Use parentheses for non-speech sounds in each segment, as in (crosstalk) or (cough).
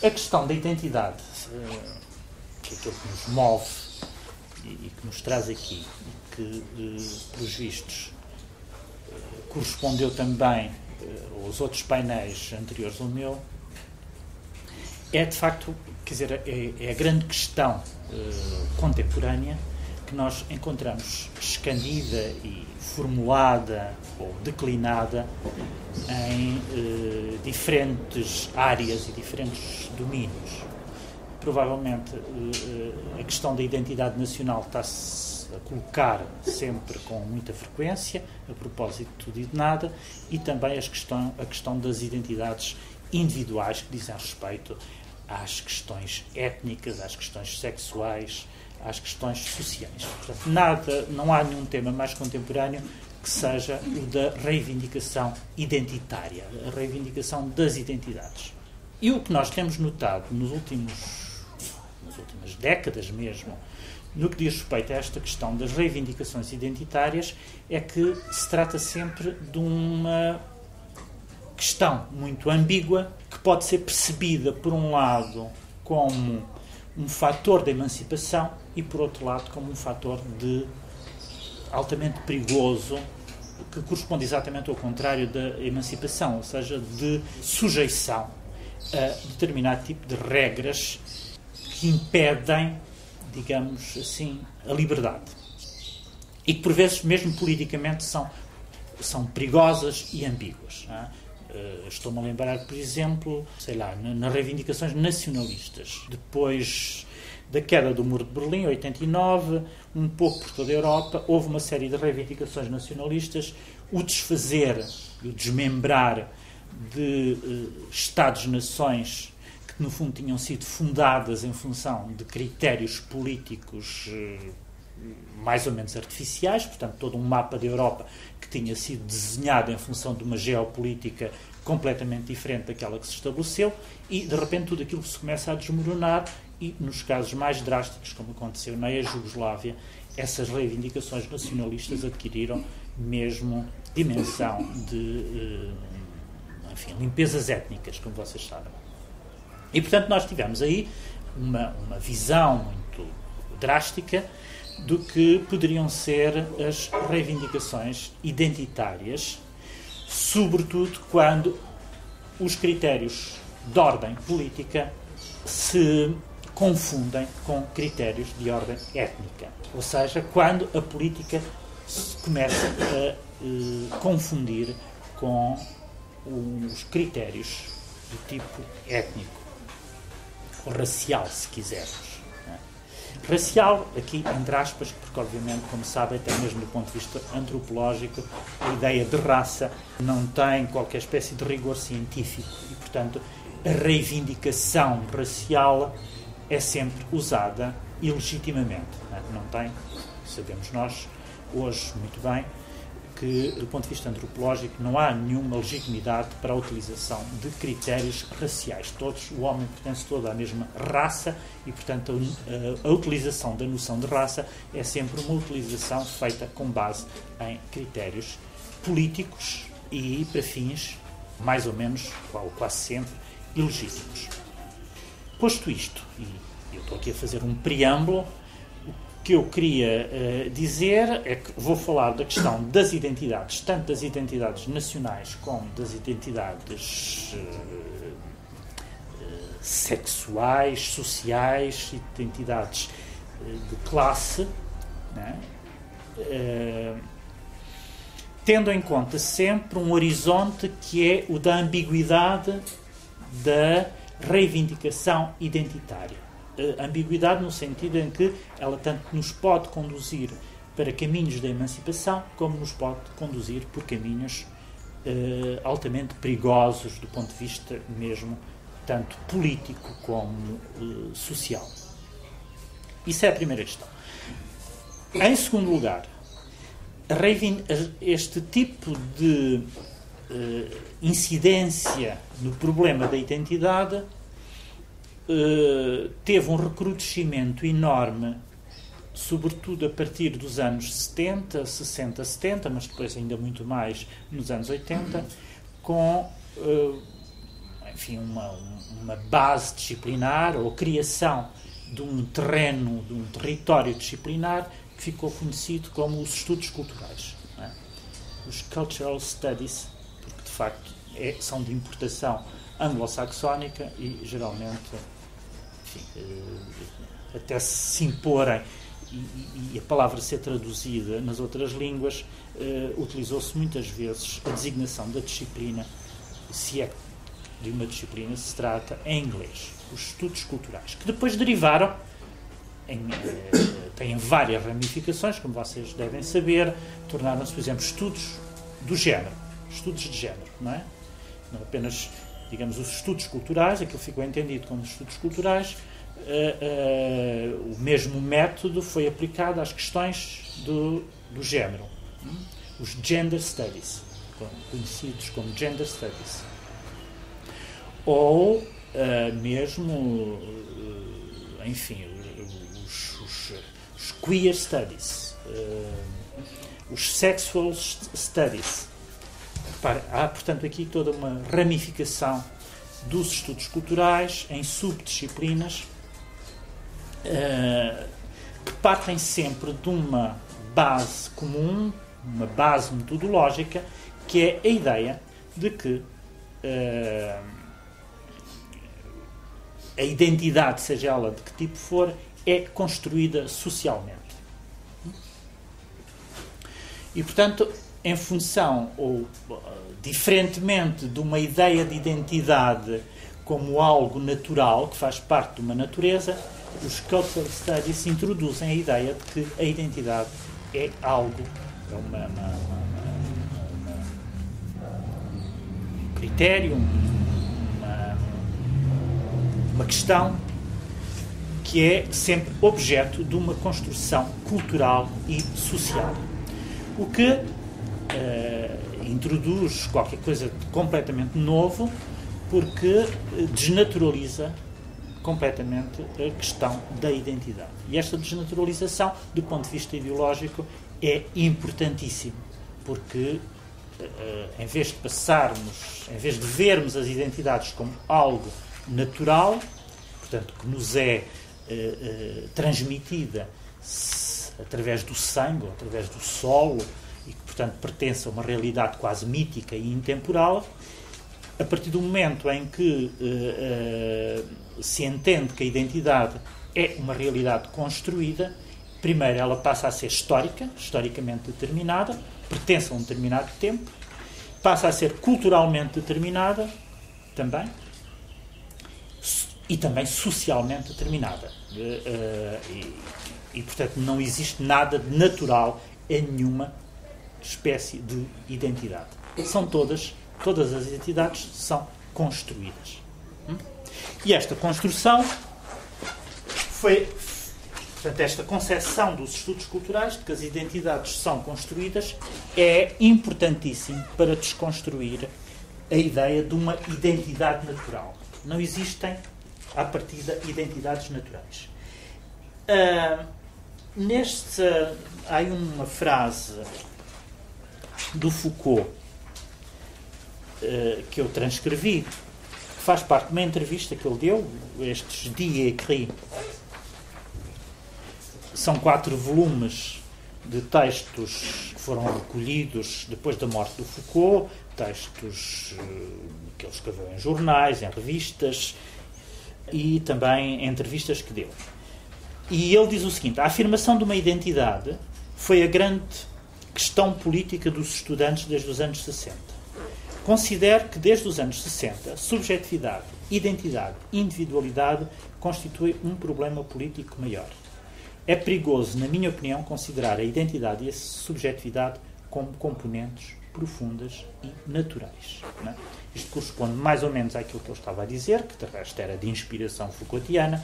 A questão da identidade, que é aquilo que nos move e que nos traz aqui, e que, pelos vistos, correspondeu também aos outros painéis anteriores ao meu, é de facto, quer dizer, é, é a grande questão contemporânea que nós encontramos escandida e formulada ou declinada em eh, diferentes áreas e diferentes domínios. Provavelmente eh, a questão da identidade nacional está-se a colocar sempre com muita frequência, a propósito de tudo e de nada, e também as questão, a questão das identidades individuais que dizem respeito às questões étnicas, às questões sexuais, às questões sociais. Portanto, nada, não há nenhum tema mais contemporâneo que seja o da reivindicação identitária, a reivindicação das identidades. E o que nós temos notado nos últimos, nas últimas décadas mesmo, no que diz respeito a esta questão das reivindicações identitárias, é que se trata sempre de uma questão muito ambígua que pode ser percebida, por um lado, como um fator de emancipação e, por outro lado, como um fator de altamente perigoso que corresponde exatamente ao contrário da emancipação, ou seja, de sujeição a determinado tipo de regras que impedem, digamos assim, a liberdade. E que, por vezes, mesmo politicamente, são, são perigosas e ambíguas. Uh, Estou-me a lembrar, por exemplo, sei lá, nas reivindicações nacionalistas. Depois da queda do Muro de Berlim, 89, um pouco por toda a Europa, houve uma série de reivindicações nacionalistas, o desfazer o desmembrar de uh, Estados-nações que, no fundo, tinham sido fundadas em função de critérios políticos uh, mais ou menos artificiais, portanto, todo um mapa da Europa que tinha sido desenhado em função de uma geopolítica completamente diferente daquela que se estabeleceu, e de repente tudo aquilo se começa a desmoronar, e nos casos mais drásticos, como aconteceu na ex-Jugoslávia, essas reivindicações nacionalistas adquiriram mesmo dimensão de eh, enfim, limpezas étnicas, como vocês sabem. E portanto nós tivemos aí uma, uma visão muito drástica do que poderiam ser as reivindicações identitárias, sobretudo quando os critérios de ordem política se confundem com critérios de ordem étnica. Ou seja, quando a política começa a uh, confundir com os critérios do tipo étnico, ou racial, se quisermos. Racial, aqui entre aspas, porque obviamente, como sabem, até mesmo do ponto de vista antropológico, a ideia de raça não tem qualquer espécie de rigor científico e, portanto, a reivindicação racial é sempre usada ilegitimamente. Não, é? não tem, sabemos nós, hoje muito bem, que, do ponto de vista antropológico, não há nenhuma legitimidade para a utilização de critérios raciais. Todos, o homem pertence todo à mesma raça e, portanto, a, a, utilização da noção de raça é sempre uma utilização feita com base em critérios políticos e para fins, mais ou menos, ou quase sempre, ilegítimos. Posto isto, e eu estou aqui a fazer um preâmbulo que eu queria uh, dizer é que vou falar da questão das identidades, tanto das identidades nacionais como das identidades uh, sexuais, sociais, identidades de classe, né? tendo em conta sempre um horizonte que é o da ambiguidade da reivindicação identitária ambiguidade no sentido em que ela tanto nos pode conduzir para caminhos da emancipação, como nos pode conduzir por caminhos uh, altamente perigosos do ponto de vista mesmo tanto político como uh, social. Isso é a primeira questão. Em segundo lugar, este tipo de uh, incidência no problema da identidade eh, teve um recrudescimento enorme, sobretudo a partir dos anos 70, 60, 70, mas depois ainda muito mais nos anos 80, com uh, enfim, uma, uma base disciplinar ou criação de um terreno, de um território disciplinar que ficou conhecido como os estudos culturais. É? Os cultural studies, facto é, são de importação anglo-saxónica e geralmente enfim, eh, até se imporem e, e, a palavra ser traduzida nas outras línguas, uh, utilizou-se muitas vezes a designação da disciplina, se é de uma disciplina se trata, em inglês. Os estudos culturais, que depois derivaram, em, uh, têm várias ramificações, como vocês devem saber, tornaram-se, por exemplo, estudos do género, estudos de género, não é? Não apenas, digamos, os estudos culturais, aquilo ficou entendido como estudos culturais, uh, uh, o mesmo método foi aplicado às questões do, do género. Os gender studies, conhecidos como gender studies. Ou uh, mesmo, enfim, os, os, os, queer studies, os sexual studies. Há, portanto, aqui toda uma ramificação dos estudos culturais em subdisciplinas eh, que partem sempre de uma base comum, uma base metodológica, que é a ideia de que uh, a identidade, seja ela de que tipo for, é construída socialmente. E, portanto, em função ou diferentemente de uma ideia de identidade como algo natural, que faz parte de uma natureza, os cultural studies introduzem a ideia de que a identidade é algo, é uma, uma, uma, um critério, uma, questão que é sempre objeto de uma construção cultural e social. O que introduz qualquer coisa completamente novo, porque desnaturaliza completamente a questão da identidade. E esta desnaturalização, do ponto de vista ideológico, é importantíssimo, porque eh, em vez de passarmos, em vez de vermos as identidades como algo natural, portanto, que nos é transmitida através do sangue, através do solo, e que, portanto, pertence a uma realidade quase mítica e intemporal, a partir do momento em que uh, se entende que a identidade é uma realidade construída, primeiro ela passa a ser histórica, historicamente determinada, pertence a um determinado tempo, passa a ser culturalmente determinada também e também socialmente determinada. Eh, e, e, portanto, não existe nada de natural em nenhuma espécie de identidade. São todas, todas as identidades são construídas. E esta construção foi, portanto, esta concepção dos estudos culturais, de que as identidades são construídas, é importantíssimo para desconstruir a ideia de uma identidade natural. Não existem, à partida, identidades naturais. Uh, neste, há uma frase do Foucault uh, que eu transcrevi, faz parte de uma entrevista que ele deu, estes Dias Écrits. São quatro volumes de textos que foram recolhidos depois da morte do Foucault, textos eh, que ele escreveu em jornais, em revistas e também em entrevistas que deu. E ele diz o seguinte: a afirmação de uma identidade foi a grande questão política dos estudantes desde os anos 60 Considero que desde os anos 60, subjetividade, identidade, individualidade constituem um problema político maior. É perigoso, na minha opinião, considerar a identidade e a subjetividade como componentes profundas e naturais. É? Isto corresponde mais ou menos àquilo que eu estava a dizer, que de resto era de inspiração Foucaultiana.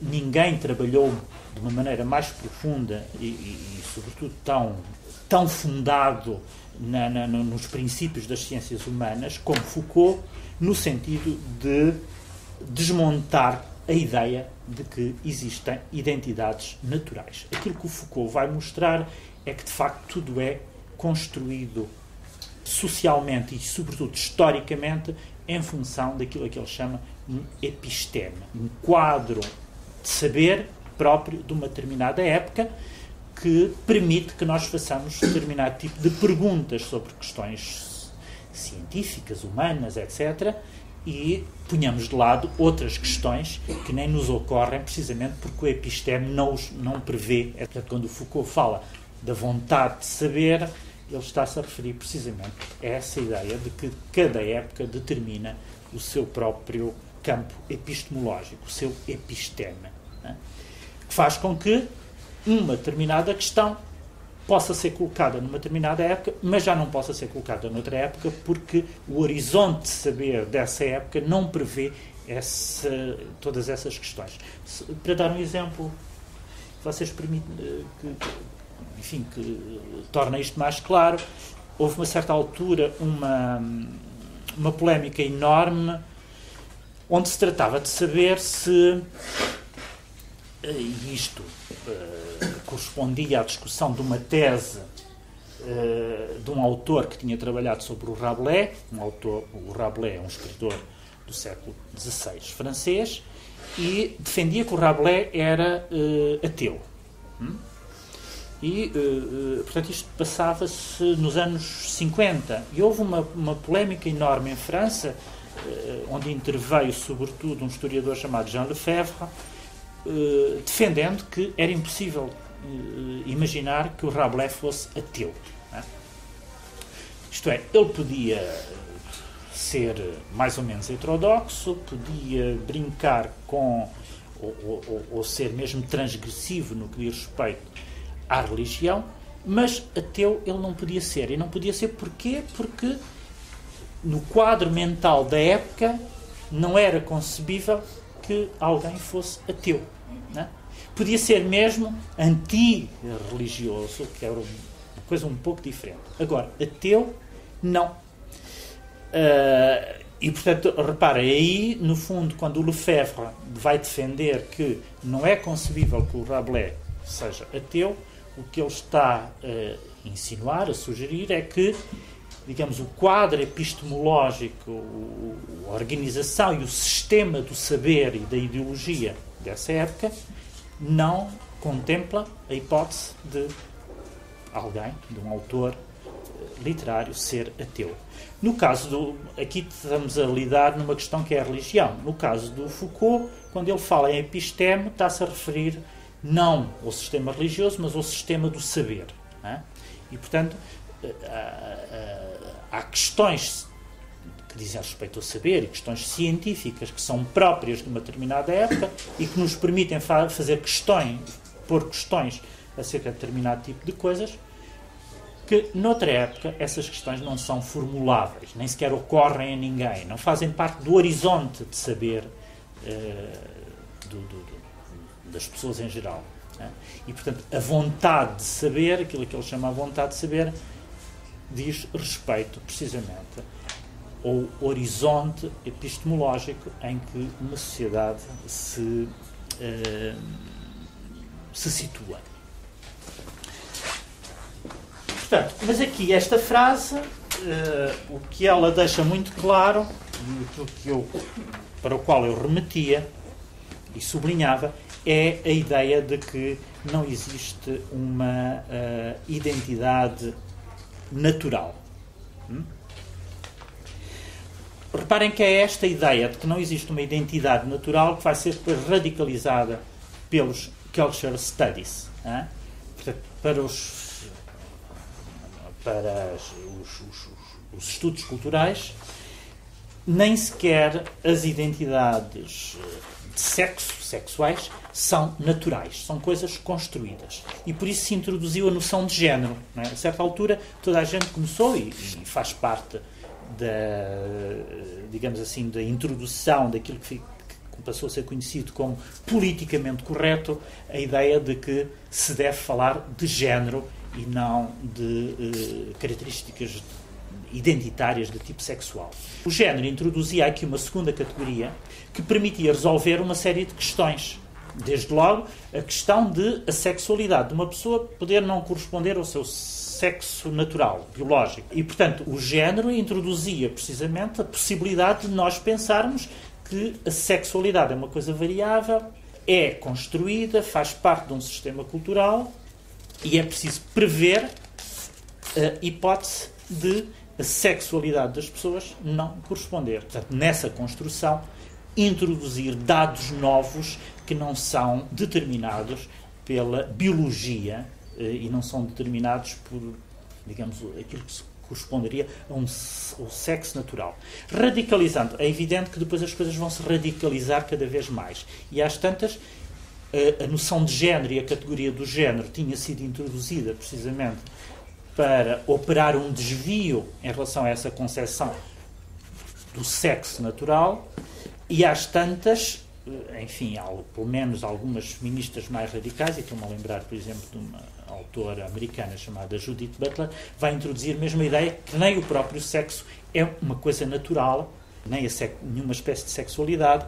Ninguém trabalhou de uma maneira mais profunda e, e, e sobretudo, tão, tão fundado na, na, nos princípios das ciências humanas, como Foucault, no sentido de desmontar a ideia de que existem identidades naturais. Aquilo que o Foucault vai mostrar é que, de facto, tudo é construído socialmente e, sobretudo, historicamente, em função daquilo que ele chama um episteme, um quadro de saber próprio de uma determinada época que permite que nós façamos determinado tipo de perguntas sobre questões científicas, humanas, etc., e punhamos de lado outras questões que nem nos ocorrem, precisamente porque o episteme não, os, não prevê. É, portanto, quando Foucault fala da vontade de saber, ele está-se a referir precisamente a essa ideia de que cada época determina o seu próprio campo epistemológico, o seu episteme, né? que faz com que uma determinada questão possa ser colocada numa determinada época, mas já não possa ser colocada noutra época, porque o horizonte de saber dessa época não prevê essa, todas essas questões. Para dar um exemplo, vocês permitem eh, que, enfim, que torna isto mais claro, houve uma certa altura uma, uma polémica enorme onde se tratava de saber se eh, isto uh, correspondia à discussão de uma tese uh, de um autor que tinha trabalhado sobre o Rabelais. Um autor, o Rabelais é um escritor do século XVI francês e defendia que o Rabelais era uh, ateu. Hum? E, portanto, isto passava-se nos anos 50. E houve uma, uma polémica enorme em França, onde interveio, sobretudo, um historiador chamado Jean Lefebvre, eh, defendendo que era impossível uh, imaginar que o Rabelais fosse ateu. É? Isto é, ele podia ser mais ou menos heterodoxo, podia brincar com, ou, ou, ou ser mesmo transgressivo no que diz respeito à religião, mas ateu ele não podia ser. E não podia ser porquê? Porque no quadro mental da época não era concebível que alguém fosse ateu. Né? Podia ser mesmo anti-religioso, que era uma coisa um pouco diferente. Agora, ateu, não. Uh, e, portanto, reparem, aí, no fundo, quando o Lefebvre vai defender que não é concebível que o Rabelais seja ateu, o que ele está a insinuar, a sugerir, é que digamos, o quadro epistemológico, a organização e o sistema do saber e da ideologia dessa época não contempla a hipótese de alguém, de um autor eh, literário, ser ateu. No caso do. Aqui estamos a lidar numa questão que é a religião. No caso do Foucault, quando ele fala em episteme, está-se a referir não ao sistema religioso, mas ao sistema do saber. É? E, portanto, eh, há questões que dizem respeito ao saber e questões científicas que são próprias de uma determinada época e que nos permitem fa fazer questões, pôr questões acerca de determinado tipo de coisas, que noutra época essas questões não são formuláveis, nem sequer ocorrem a ninguém, não fazem parte do horizonte de saber uh, do, do, do, das pessoas em geral. Né? E, portanto, a vontade de saber, aquilo que ele chama a vontade de saber, diz respeito precisamente ao horizonte epistemológico em que uma sociedade se, uh, se situa. Portanto, mas aqui esta frase, uh, o que ela deixa muito claro, que eu, para o qual eu remetia e sublinhava, é a ideia de que não existe uma uh, identidade natural. Hum? Reparem que é esta ideia de que não existe uma identidade natural que vai ser depois radicalizada pelos culture studies. Para os, para os, os, os estudos culturais, nem sequer as identidades de sexo, sexuais, são naturais, são coisas construídas. E por isso se introduziu a noção de género. É? A certa altura, toda a gente começou, e, e faz parte da, digamos assim, da introdução daquilo que, que passou a ser conhecido como politicamente correto, a ideia de que se deve falar de género e não de uh, características identitárias de tipo sexual. O género introduzia aqui uma segunda categoria que permitia resolver uma série de questões Desde logo, a questão de a sexualidade de uma pessoa poder não corresponder ao seu sexo natural, biológico. E, portanto, o género introduzia precisamente a possibilidade de nós pensarmos que a sexualidade é uma coisa variável, é construída, faz parte de um sistema cultural e é preciso prever a hipótese de a sexualidade das pessoas não corresponder. Portanto, nessa construção, introduzir dados novos que não são determinados pela biologia eh, e não são determinados por, digamos, aquilo que se corresponderia a um, sexo natural. Radicalizando, é evidente que depois as coisas vão se radicalizar cada vez mais. E às tantas, a, a noção de género e a categoria do género tinha sido introduzida precisamente para operar um desvio em relação a essa concepção do sexo natural, e às tantas, eh, enfim, há, pelo menos algumas feministas mais radicais, e estou-me a lembrar, por exemplo, de uma autora americana chamada Judith Butler, vai introduzir mesmo a ideia que nem o próprio sexo é uma coisa natural, nem nenhuma espécie de sexualidade,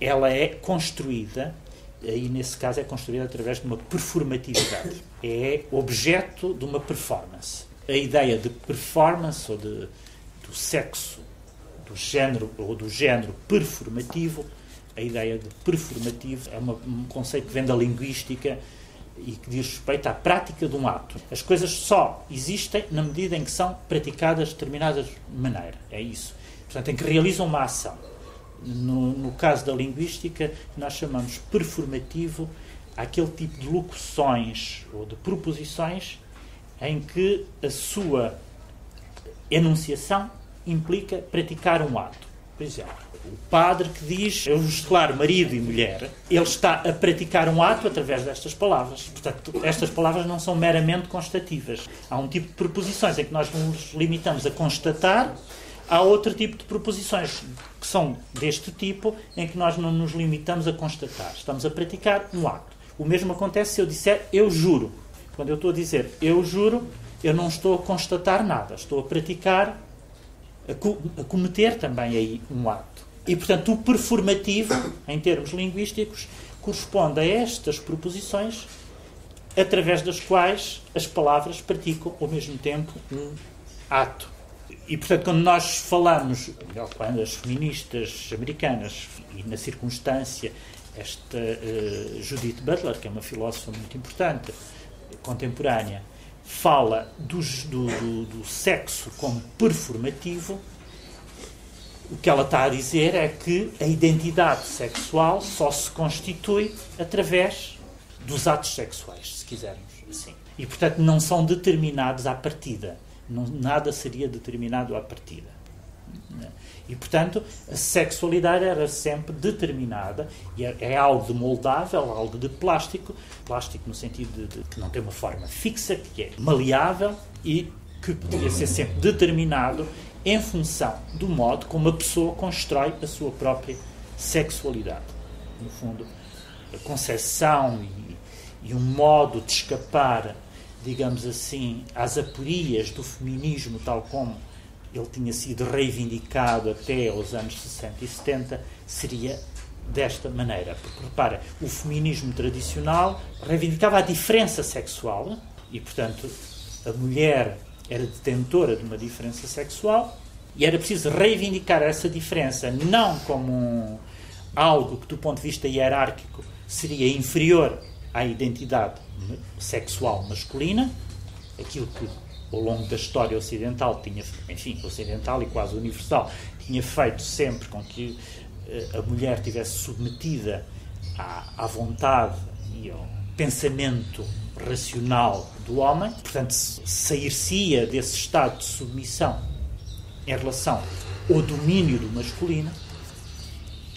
ela é construída, e nesse caso é construída através de uma performatividade. É objeto de uma performance. A ideia de performance ou de, do sexo, do género ou do género performativo, a ideia de performativo é uma, um conceito que vem da linguística e que diz respeito à prática de um ato. As coisas só existem na medida em que são praticadas de determinada maneira. É isso. Portanto, em que realizam uma ação. No, no caso da linguística, nós chamamos performativo aquele tipo de locuções ou de proposições em que a sua enunciação implica praticar um ato. Por exemplo, o padre que diz eu vos declaro marido e mulher, ele está a praticar um ato através destas palavras. Portanto, estas palavras não são meramente constativas. Há um tipo de proposições em que nós nos limitamos a constatar, há outro tipo de proposições que são deste tipo em que nós não nos limitamos a constatar. Estamos a praticar um ato. O mesmo acontece se eu disser eu juro. Quando eu estou a dizer eu juro, eu não estou a constatar nada, estou a praticar, a, cometer também aí um ato. E, portanto, o performativo, em termos linguísticos, corresponde a estas proposições através das quais as palavras praticam ao mesmo tempo um ato. E, portanto, quando nós falamos, quando as feministas americanas, e na circunstância, esta uh, Judith Butler, que é uma filósofa muito importante, contemporânea, fala do, do, do sexo como performativo, o que ela está a dizer é que a identidade sexual só se constitui através dos atos sexuais, se quisermos assim. E, portanto, não são determinados à partida. Não, nada seria determinado à partida. E, portanto, a sexualidade era sempre determinada e é, é algo de moldável, algo de plástico, plástico no sentido de, de, que não tem uma forma fixa, que é maleável e que podia ser sempre determinado em função do modo como a pessoa constrói a sua própria sexualidade. No fundo, a concepção e, e um modo de escapar, digamos assim, às aporias do feminismo, tal como ele tinha sido reivindicado até aos anos 60 e 70, seria desta maneira. Porque, repara, o feminismo tradicional reivindicava a diferença sexual e, portanto, a mulher era detentora de uma diferença sexual e era preciso reivindicar essa diferença não como um, algo que, do ponto de vista hierárquico, seria inferior à identidade sexual masculina, aquilo que ao longo da história ocidental tinha, enfim, ocidental e quase universal, tinha feito sempre com que eh, a mulher tivesse submetida à, à vontade e ao pensamento racional do homem, portanto, sair-se-ia desse estado de submissão em relação ao domínio do masculino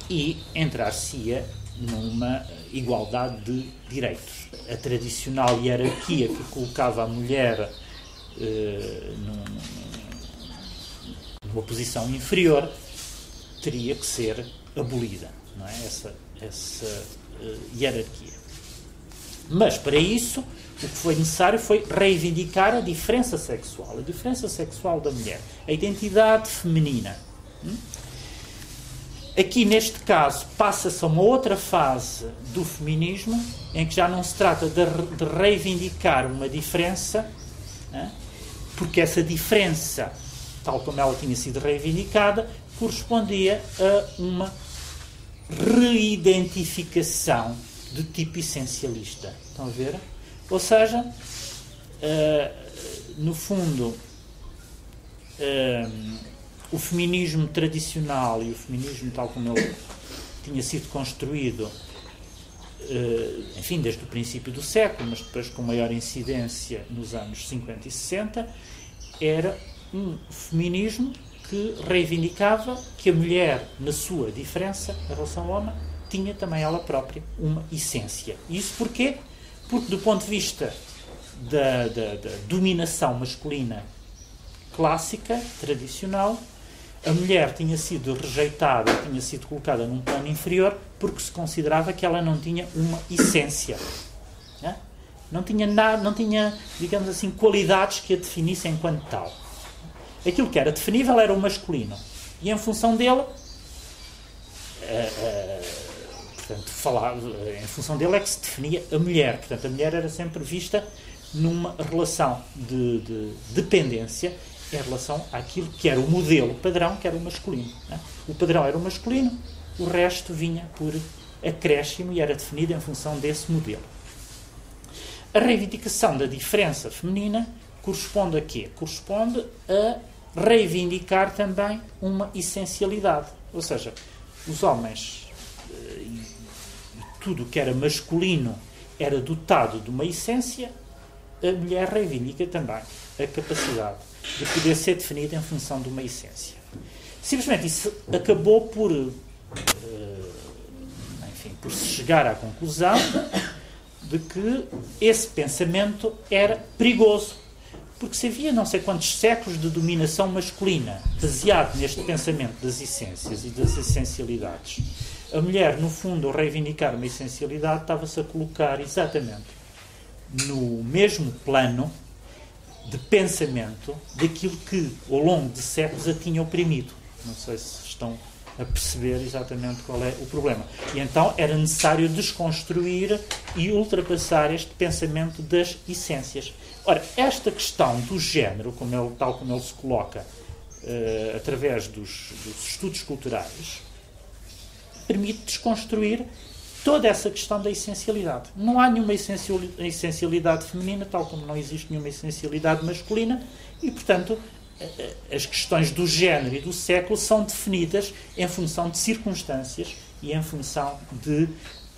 e entrar-se-ia numa igualdade de direitos. A tradicional hierarquia que colocava a mulher eh, numa posição inferior teria que ser abolida, não é? Essa, essa uh, hierarquia. Mas para isso o que foi necessário foi reivindicar a diferença sexual, a diferença sexual da mulher, a identidade feminina. Hum? Aqui, neste caso, passa-se a uma outra fase do feminismo, em que já não se trata de, de reivindicar uma diferença, né? porque essa diferença, tal como ela tinha sido reivindicada, correspondia a uma reidentificação de tipo essencialista. Estão a ver? Ou seja, uh, no fundo, uh, o feminismo tradicional e o feminismo tal como ele tinha sido construído, uh, enfim, desde o princípio do século, mas depois com maior incidência nos anos 50 e 60, era um feminismo que reivindicava que a mulher, na sua diferença em relação ao homem, tinha também ela própria uma essência. Isso porquê? Porque, do ponto de vista da, da, da dominação masculina clássica, tradicional, a mulher tinha sido rejeitada, tinha sido colocada num plano inferior porque se considerava que ela não tinha uma essência. Né? Não tinha nada, não tinha, digamos assim, qualidades que a definissem enquanto tal. Aquilo que era definível era o masculino. E em função dele, uh, uh, portanto, falar, em função dele é que se definia a mulher. Portanto, a mulher era sempre vista numa relação de, de dependência em relação àquilo que era o modelo padrão, que era o masculino. Né? O padrão era o masculino, o resto vinha por acréscimo e era definido em função desse modelo. A reivindicação da diferença feminina corresponde a quê? Corresponde a reivindicar também uma essencialidade. Ou seja, os homens eh, tudo que era masculino era dotado de uma essência, a mulher reivindica também a capacidade de poder ser definida em função de uma essência. Simplesmente isso acabou por, eh, enfim, por se chegar à conclusão de que esse pensamento era perigoso porque se havia não sei quantos séculos de dominação masculina, baseado neste pensamento das essências e das essencialidades, a mulher, no fundo, ao reivindicar uma essencialidade, estava-se a colocar exatamente no mesmo plano de pensamento daquilo que, ao longo de séculos, a tinha oprimido. Não sei se estão a perceber exatamente qual é o problema. E então era necessário desconstruir e ultrapassar este pensamento das essências. Ora, esta questão do género, como ele, tal como ele se coloca uh, através dos, dos estudos culturais, permite desconstruir toda essa questão da essencialidade. Não há nenhuma essencialidade feminina, tal como não existe nenhuma essencialidade masculina, e, portanto, eh, eh, as questões do género e do século são definidas em função de circunstâncias e em função de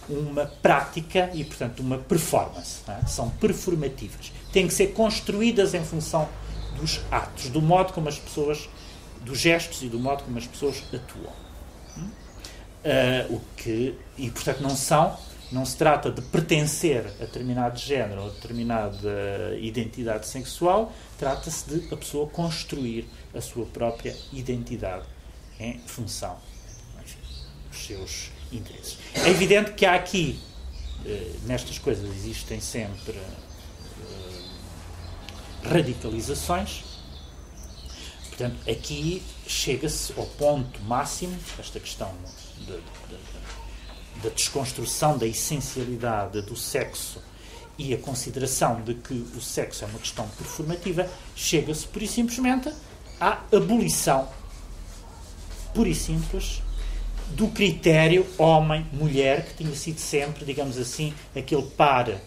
uma prática e, portanto, uma performance. É? São performativas. Têm que ser construídas em função dos atos, do modo como as pessoas, dos gestos e do modo como as pessoas atuam. Uh, o que, e, portanto, não são, não se trata de pertencer a determinado género ou a determinada identidade sexual, trata-se de a pessoa construir a sua própria identidade em função enfim, dos seus interesses. É evidente que há aqui, uh, nestas coisas, existem sempre uh, radicalizações. Portanto, aqui chega-se ao ponto máximo, esta questão da, da, desconstrução da essencialidade do sexo e a consideração de que o sexo é uma questão performativa, chega-se, por e simplesmente, à abolição, pura e simples, do critério homem-mulher, que tinha sido sempre, digamos assim, aquele par eh,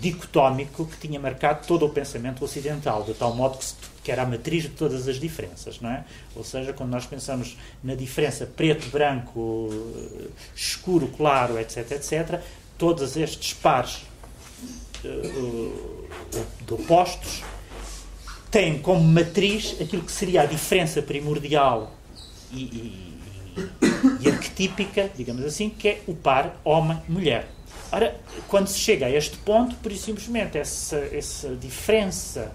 dicotómico que tinha marcado todo o pensamento ocidental, de tal modo que se que era a matriz de todas as diferenças, não é? Ou seja, quando nós pensamos na diferença preto, branco, escuro, claro, etc, etc, todos estes pares uh, de opostos têm como matriz aquilo que seria a diferença primordial e, e, (coughs) e arquetípica, digamos assim, que é o par homem-mulher. Ora, quando se chega a este ponto, por simplesmente essa, essa diferença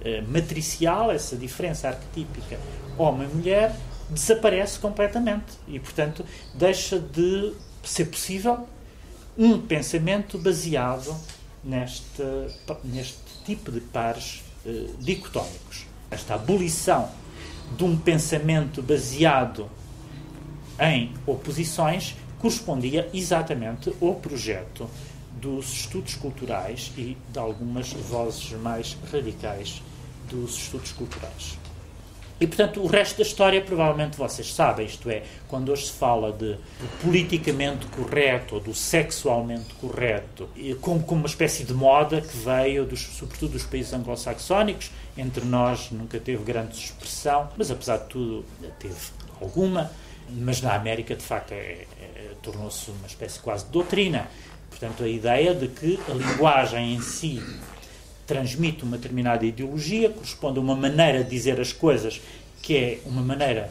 eh, matricial, essa diferença arquetípica homem-mulher, desaparece completamente. E, portanto, deixa de ser possível um pensamento baseado neste, neste tipo de pares eh, dicotómicos. Esta abolição de um pensamento baseado em oposições correspondia exatamente ao projeto dos estudos culturais e de algumas vozes mais radicais dos estudos culturais. E, portanto, o resto da história provavelmente vocês sabem, isto é, quando hoje se fala de, do politicamente correto ou do sexualmente correto, como, como uma espécie de moda que veio, dos, sobretudo, dos países anglo-saxónicos, entre nós nunca teve grande expressão, mas apesar de tudo teve alguma, mas na América, de facto, é, é, tornou-se uma espécie quase de doutrina. Portanto, a ideia de que a linguagem em si transmite uma determinada ideologia, corresponde a uma maneira de dizer as coisas que é uma maneira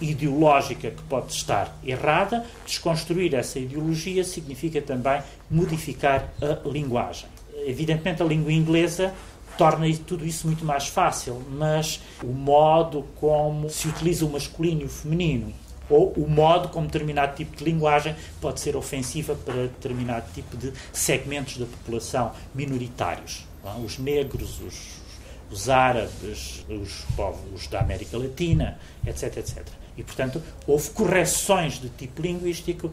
ideológica que pode estar errada. Desconstruir essa ideologia significa também modificar a linguagem. Evidentemente, a língua inglesa torna tudo isso muito mais fácil, mas o modo como se utiliza o masculino e o feminino ou o modo como determinado tipo de linguagem pode ser ofensiva para determinado tipo de segmentos da população minoritários. Os negros, os, os árabes, os povos da América Latina, etc, etc. E, portanto, houve correções de tipo linguístico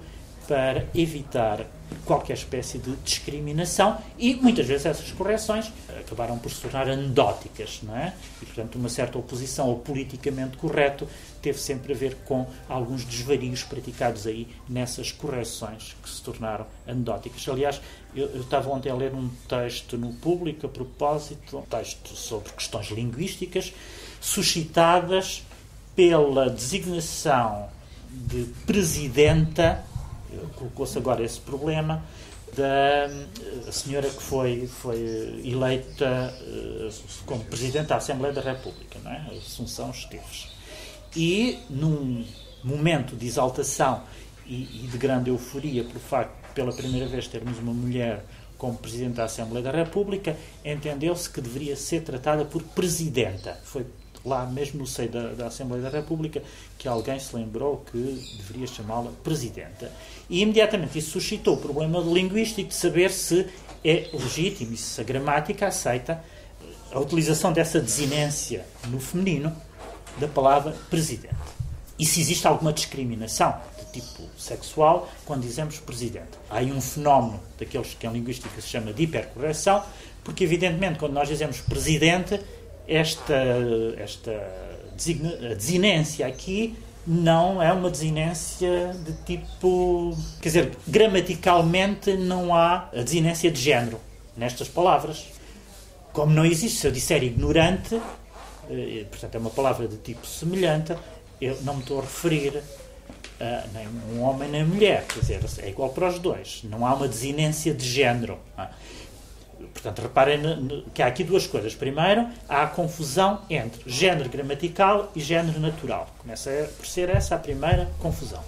para evitar qualquer espécie de discriminação e muitas vezes essas correções acabaram por se tornar anedóticas, não é? E portanto uma certa oposição ao politicamente correto teve sempre a ver com alguns desvarios praticados aí nessas correções que se tornaram anedóticas. Aliás, eu, eu estava ontem a ler um texto no público a propósito, um texto sobre questões linguísticas suscitadas pela designação de presidenta colocou-se agora esse problema da senhora que foi, foi eleita uh, como Presidente da Assembleia da República, não é? Assunção Esteves. E, num momento de exaltação e, e de grande euforia pelo facto pela primeira vez, termos uma mulher como Presidente da Assembleia da República, entendeu-se que deveria ser tratada por Presidenta. Foi lá mesmo no seio da, da, Assembleia da República, que alguém se lembrou que deveria chamá-la Presidenta. E imediatamente isso suscitou o problema linguístico de saber se é legítimo e se a gramática aceita a utilização dessa desinência no feminino da palavra Presidente. E se existe alguma discriminação de tipo sexual quando dizemos Presidente. Há aí um fenómeno daqueles que em linguística se chama de hipercorreção, porque evidentemente quando nós dizemos Presidente esta, esta desinência aqui não é uma desinência de tipo. Quer dizer, gramaticalmente não há a desinência de género nestas palavras. Como não existe, se eu disser ignorante, eh, portanto é uma palavra de tipo semelhante, eu não me estou a referir a nem um homem nem mulher, quer dizer, é igual para os dois. Não há uma desinência de género. É? Portanto, reparem que há aqui duas coisas. Primeiro, há a confusão entre género gramatical e género natural. Começa por ser essa a primeira confusão.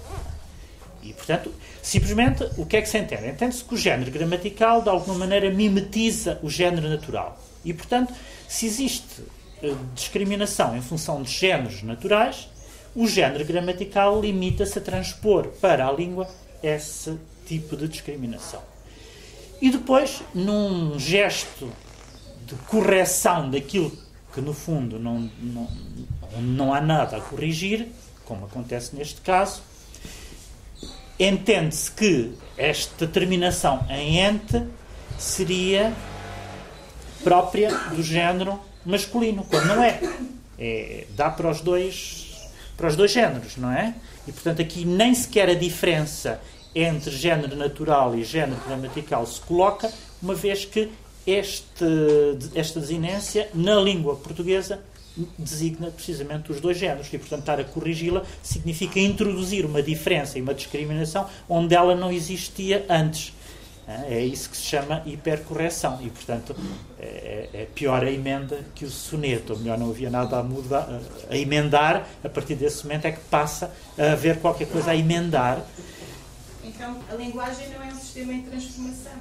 E, portanto, simplesmente, o que é que se entende? Entende-se que o género gramatical, de alguma maneira, mimetiza o género natural. E, portanto, se existe eh, discriminação em função de géneros naturais, o género gramatical limita-se a transpor para a língua esse tipo de discriminação. E depois, num gesto de correção daquilo que no fundo não, não, não há nada a corrigir, como acontece neste caso, entende-se que esta terminação em ente seria própria do género masculino, quando não é. é. dá para os dois para os dois géneros, não é? E portanto aqui nem sequer a diferença entre género natural e género gramatical se coloca, uma vez que este, esta desinência, na língua portuguesa, designa precisamente os dois géneros e, portanto, estar a corrigi-la significa introduzir uma diferença e uma discriminação onde ela não existia antes. É isso que se chama hipercorreção e, portanto, é, é pior a emenda que o soneto, ou melhor, não havia nada a, mudar, a emendar, a partir desse momento é que passa a haver qualquer coisa a emendar então, a linguagem não é um sistema em transformação.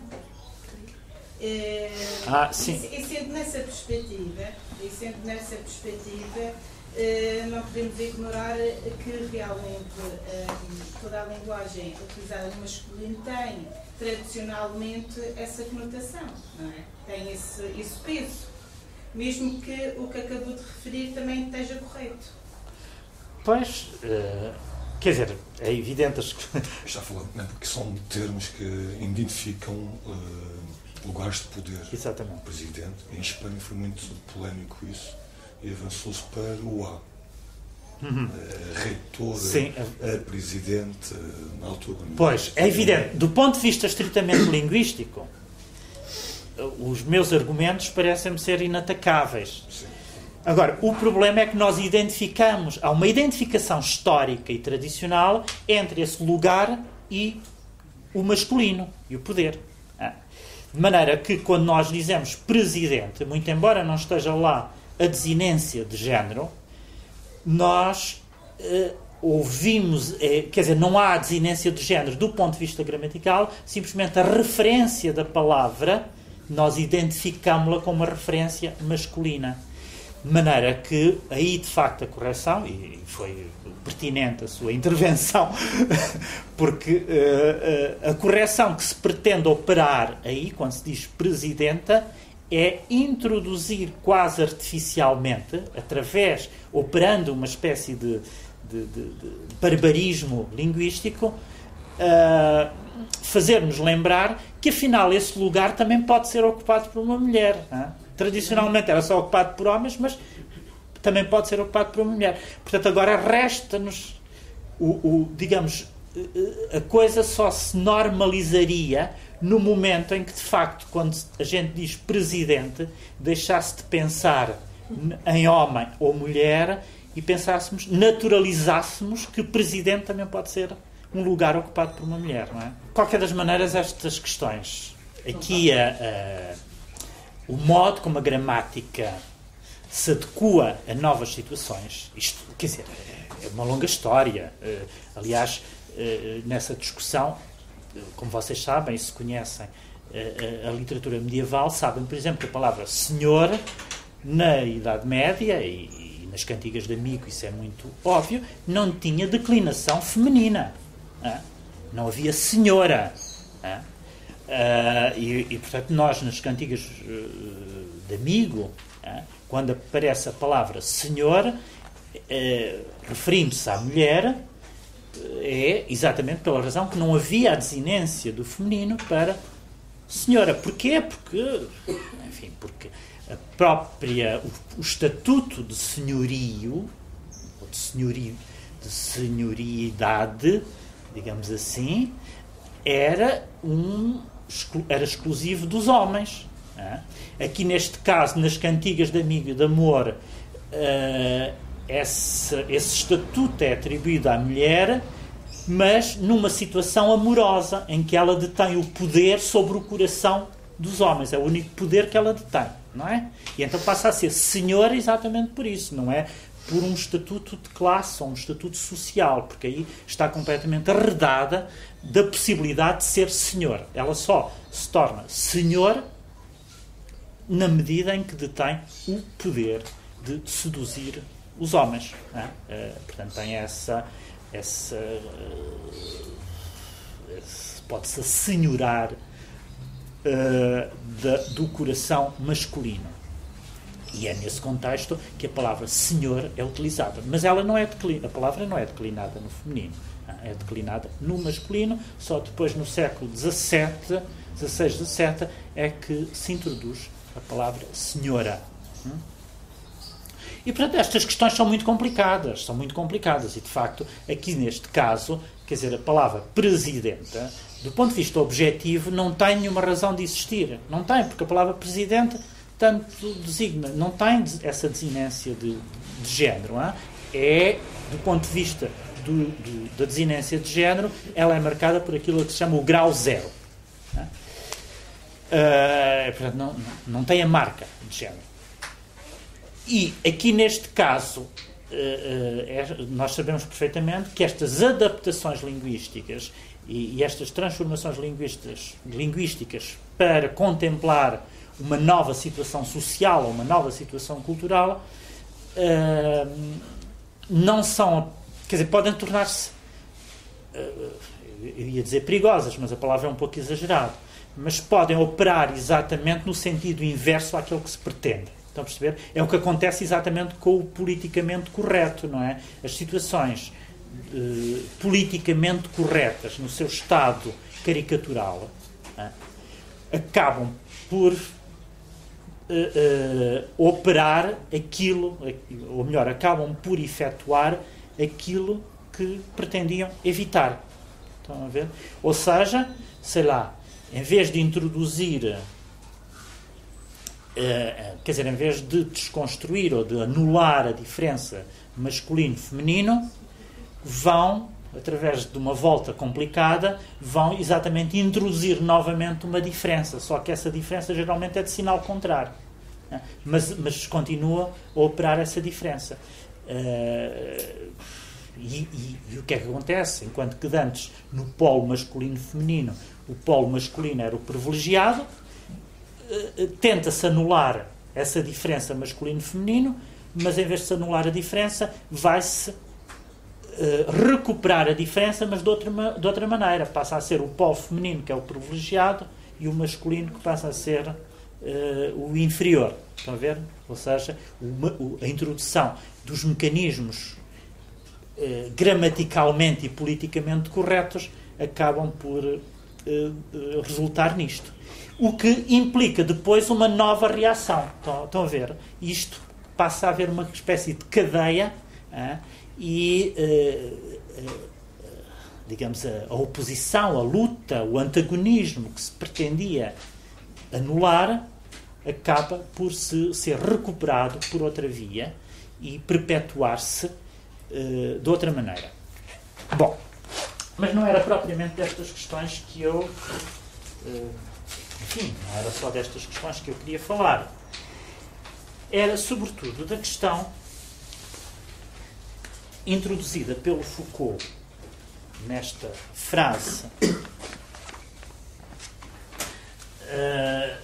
É, ah, sim. E, e, sendo nessa perspectiva, e sendo nessa perspectiva, eh, não podemos ignorar que realmente eh, toda a linguagem utilizada no masculino tem tradicionalmente essa conotação, não é? Tem esse, esse peso. Mesmo que o que acabou de referir também esteja correto. Pois, uh, quer dizer, é evidente. (laughs) Está falando, não, porque são termos que identificam uh, lugares de poder. Exatamente. O presidente, em Espanha foi muito polémico isso, e avançou-se para o A. Uhum. Uh, reitor, Sim. Uh, presidente, na altura. Pois, é evidente. Do ponto de vista estritamente (coughs) linguístico, os meus argumentos parecem-me ser inatacáveis. Sim. Agora, o problema é que nós identificamos, há uma identificação histórica e tradicional entre esse lugar e o masculino e o poder. De maneira que, quando nós dizemos presidente, muito embora não esteja lá a desinência de género, nós eh, ouvimos, eh, quer dizer, não há desinência de género do ponto de vista gramatical, simplesmente a referência da palavra, nós identificamos-la como uma referência masculina. De maneira que aí, de facto, a correção, e foi pertinente a sua intervenção, (laughs) porque uh, uh, a correção que se pretende operar aí, quando se diz presidenta, é introduzir quase artificialmente, através, operando uma espécie de, de, de, de barbarismo linguístico, uh, fazer-nos lembrar que afinal esse lugar também pode ser ocupado por uma mulher. Não? Tradicionalmente era só ocupado por homens, mas também pode ser ocupado por uma mulher. Portanto, agora resta-nos, o, o, digamos, a coisa só se normalizaria no momento em que, de facto, quando a gente diz presidente, deixasse de pensar em homem ou mulher e pensássemos, naturalizássemos que presidente também pode ser um lugar ocupado por uma mulher, não é? Qualquer das maneiras, estas questões aqui a, a o modo como a gramática se adequa a novas situações, isto, quer dizer, é uma longa história. Eh, aliás, eh, nessa discussão, como vocês sabem e se conhecem eh, a literatura medieval, sabem, por exemplo, que a palavra senhor, na Idade Média e nas cantigas de amigo, isso é muito óbvio, não tinha declinação feminina. Não havia senhora. Uh, e, e, portanto, nós nas cantigas uh, de amigo, uh, quando aparece a palavra senhor, referindo-se à mulher, é exatamente pela razão que não havia a desinência do feminino para senhora. Porquê? Porque, enfim, porque a própria, o, o estatuto de senhorio, ou de, senhorio, de senhoriidade, digamos assim, era um era exclusivo dos homens. É? Aqui, neste caso, nas cantigas de amigo e de amor, uh, esse, esse estatuto é atribuído à mulher, mas numa situação amorosa, em que ela detém o poder sobre o coração dos homens. É o único poder que ela detém, não é? E então passa a ser senhora exatamente por isso, não é? Por um estatuto de classe ou um estatuto social, porque aí está completamente arredada da possibilidade de ser senhor. Ela só se torna senhor na medida em que detém o poder de seduzir os homens. É? Uh, portanto, tem essa. essa uh, pode-se assenhorar uh, do coração masculino. E é nesse contexto que a palavra senhor é utilizada. Mas ela não é a palavra não é declinada no feminino é declinada no masculino, só depois no século XVII, XVI, XVII é que se introduz a palavra senhora. Hum? E, portanto, estas questões são muito complicadas, são muito complicadas. E, de facto, aqui neste caso, quer dizer, a palavra presidenta, do ponto de vista objetivo, não tem nenhuma razão de existir. Não tem, porque a palavra presidente tanto designa, não tem essa desinência de, de género. É? é, do ponto de vista do, do, da desinência de género, ela é marcada por aquilo que se chama o grau zero. Uh, portanto, não, não tem a marca de género. E aqui neste caso, uh, uh, é, nós sabemos perfeitamente que estas adaptações linguísticas e, estas transformações linguísticas, para contemplar uma nova situação social ou uma nova situação cultural não são quer dizer, podem tornar-se, eh, eu ia dizer perigosas, mas a palavra é um pouco exagerada, mas podem operar exatamente no sentido inverso àquilo que se pretende. Estão a perceber? É o que acontece exatamente com o politicamente correto, não é? As situações eh, politicamente corretas, no seu estado caricatural, eh, acabam por uh, operar aquilo, ou melhor, acabam por efetuar aquilo que pretendiam evitar. Estão a ver? Ou seja, sei lá, em vez de introduzir, quer dizer, em vez de desconstruir ou de anular a diferença masculino-feminino, vão através de uma volta complicada, vão exatamente introduzir novamente uma diferença, só que essa diferença geralmente é de sinal contrário. Né? Mas, mas continua a operar essa diferença. Uh, e, e, e, o que é que acontece? Enquanto que antes, no polo masculino-feminino, o polo masculino era o privilegiado, tenta-se anular essa diferença masculino-feminino, mas em vez de se anular a diferença, vai-se uh, recuperar a diferença, mas de outra, de outra maneira. Passa a ser o polo feminino, que é o privilegiado, e o masculino, que passa a ser uh, o inferior. Estão a ver? Ou seja, uma, a introdução dos mecanismos uh, gramaticalmente e politicamente corretos acabam por resultar nisto. O que implica depois uma nova reação. Estão, a ver? Isto passa a haver uma espécie de cadeia e, uh, uh, digamos, a, a, oposição, a luta, o antagonismo que se pretendia anular acaba por se, ser recuperado por outra via e perpetuar-se uh, de outra maneira. Bom, mas não era propriamente destas questões que eu. Enfim, não era só destas questões que eu queria falar. Era, sobretudo, da questão introduzida pelo Foucault nesta frase uh,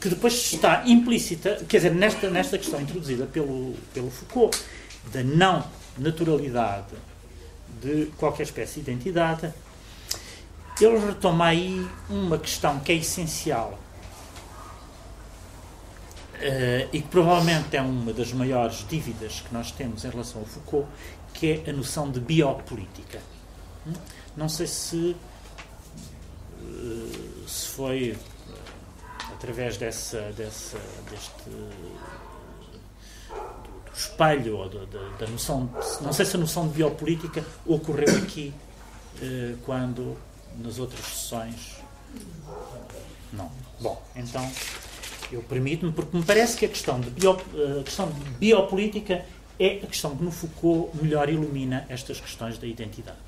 que depois está implícita, quer dizer, nesta, nesta questão introduzida pelo, pelo Foucault da não naturalidade de qualquer espécie de identidade, ele retoma aí uma questão que é essencial Uh, e que provavelmente é uma das maiores dívidas que nós temos em relação ao Foucault, que é a noção de biopolítica. Hum? Não sei se, uh, se foi uh, através dessa, dessa, deste do, espelho ou da, da, noção, de, não sei se a noção de biopolítica ocorreu aqui quando nas outras sessões. Não. Bom, então eu permito-me, porque me parece que a questão, de bio, a questão de biopolítica é a questão que no Foucault melhor ilumina estas questões da identidade.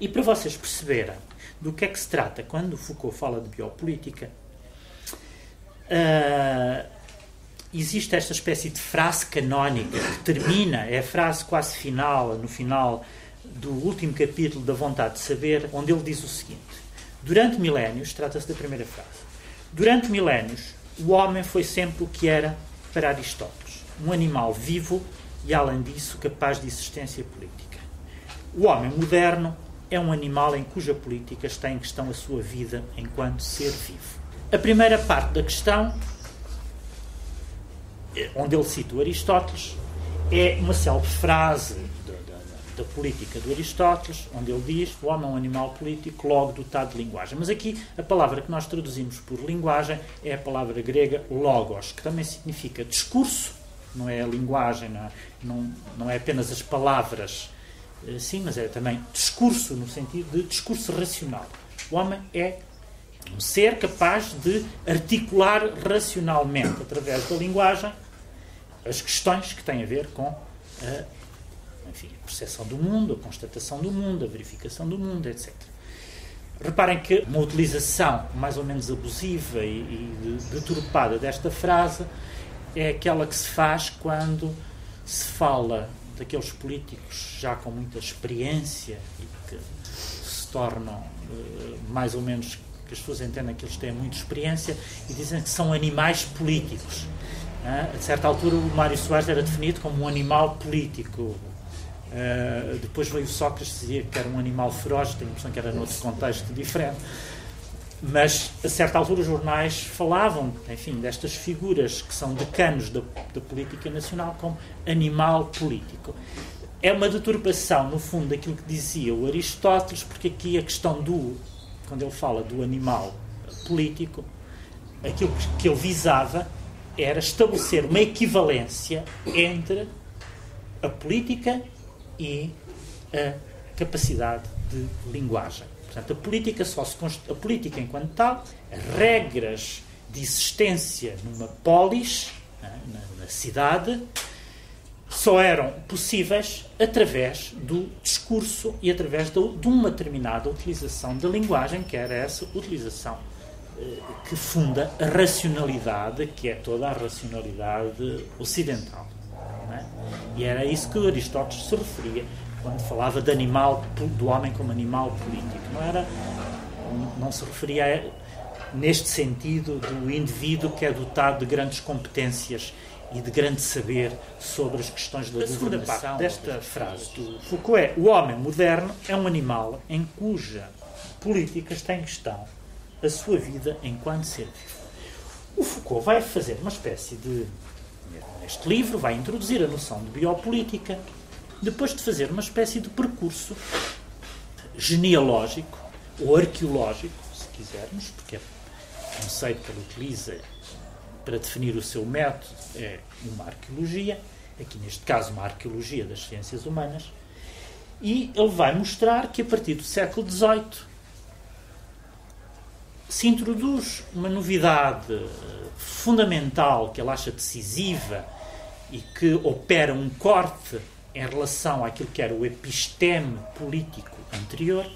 E para vocês perceberem do que é que se trata quando Foucault fala de biopolítica, uh, existe esta espécie de frase canónica que termina, é a frase quase final, no final do último capítulo da Vontade de Saber, onde ele diz o seguinte: Durante milénios, trata-se da primeira frase, Durante milénios, o homem foi sempre o que era para Aristóteles: um animal vivo e, além disso, capaz de existência política. O homem moderno é um animal em cuja política está em questão a sua vida enquanto ser vivo. A primeira parte da questão, eh, onde ele cita Aristóteles, é uma célebre frase da política do Aristóteles, onde ele diz o homem é um animal político, logo dotado de linguagem. Mas aqui a palavra que nós traduzimos por linguagem é a palavra grega logos, que também significa discurso, não é a linguagem, não, é, não, não é apenas as palavras, eh, sim, mas é também discurso, no sentido de discurso racional. O homem é um ser capaz de articular racionalmente, através da linguagem, as questões que têm a ver com a enfim, a percepção do mundo, a constatação do mundo, a verificação do mundo, etc. Reparem que uma utilização mais ou menos abusiva e, e deturpada desta frase é aquela que se faz quando se fala daqueles políticos já com muita experiência e que se tornam uh, mais ou menos que as pessoas entendem que eles têm muita experiência e dizem que são animais políticos. Uh, a certa altura, o Mário Soares era definido como um animal político. Uh, depois veio Sócrates dizia que era um animal feroz, tenho a impressão que era noutro contexto diferente. Mas, a certa altura, os jornais falavam, enfim, destas figuras que são decanos da, da política nacional como animal político. é uma deturpação, no fundo, daquilo que dizia o Aristóteles, porque aqui a questão do, quando ele fala do animal político, aquilo que ele visava era estabelecer uma equivalência entre a política e a capacidade de linguagem. Portanto, a política só se const... a política enquanto tal, as regras de existência numa polis, né, na, cidade, só eram possíveis através do discurso e através de, de uma determinada utilização da linguagem, que era essa utilização eh, que funda a racionalidade, que é toda a racionalidade ocidental. E era isso que Aristóteles se referia quando falava de animal, do homem como animal político. Não era, não se referia a, neste sentido do indivíduo que é dotado de grandes competências e de grande saber sobre as questões da a segunda parte desta frase do Foucault é o homem moderno é um animal em cuja política está em questão a sua vida enquanto ser vivo. O Foucault vai fazer uma espécie de neste livro vai introduzir a noção de biopolítica depois de fazer uma espécie de percurso genealógico ou arqueológico, se quisermos, porque é o conceito que ele utiliza para definir o seu método é uma arqueologia, aqui neste caso uma arqueologia das ciências humanas, e ele vai mostrar que a partir do século XVIII se introduz uma novidade eh, fundamental que ele acha decisiva e que opera um corte em relação àquilo que era o episteme político anterior,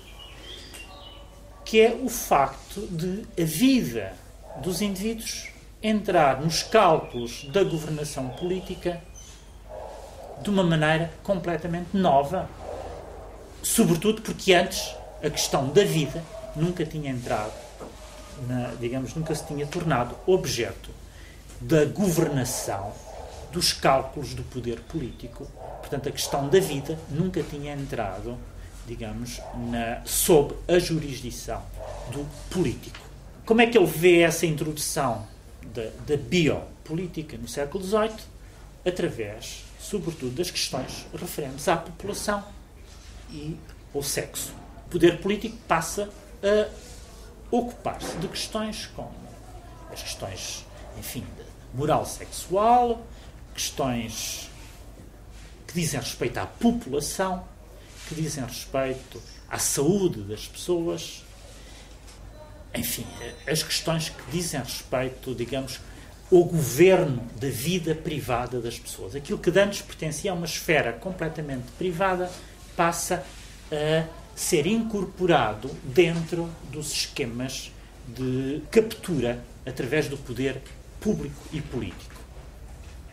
que é o facto de a vida dos indivíduos entrar nos cálculos da governação política de uma maneira completamente nova. Sobretudo porque antes a questão da vida nunca tinha entrado, na, digamos, nunca se tinha tornado objeto da governação dos cálculos do poder político. Portanto, a questão da vida nunca tinha entrado, digamos, na, sob a jurisdição do político. Como é que ele vê essa introdução da, da biopolítica no século XVIII? Através, sobretudo, das questões referentes à população e ao sexo. O poder político passa a ocupar-se de questões como as questões, enfim, de moral sexual, questões que dizem respeito à população, que dizem respeito à saúde das pessoas, enfim, as questões que dizem respeito, digamos, ao governo da vida privada das pessoas. Aquilo que antes pertencia a uma esfera completamente privada passa a ser incorporado dentro dos esquemas de captura através do poder público e político.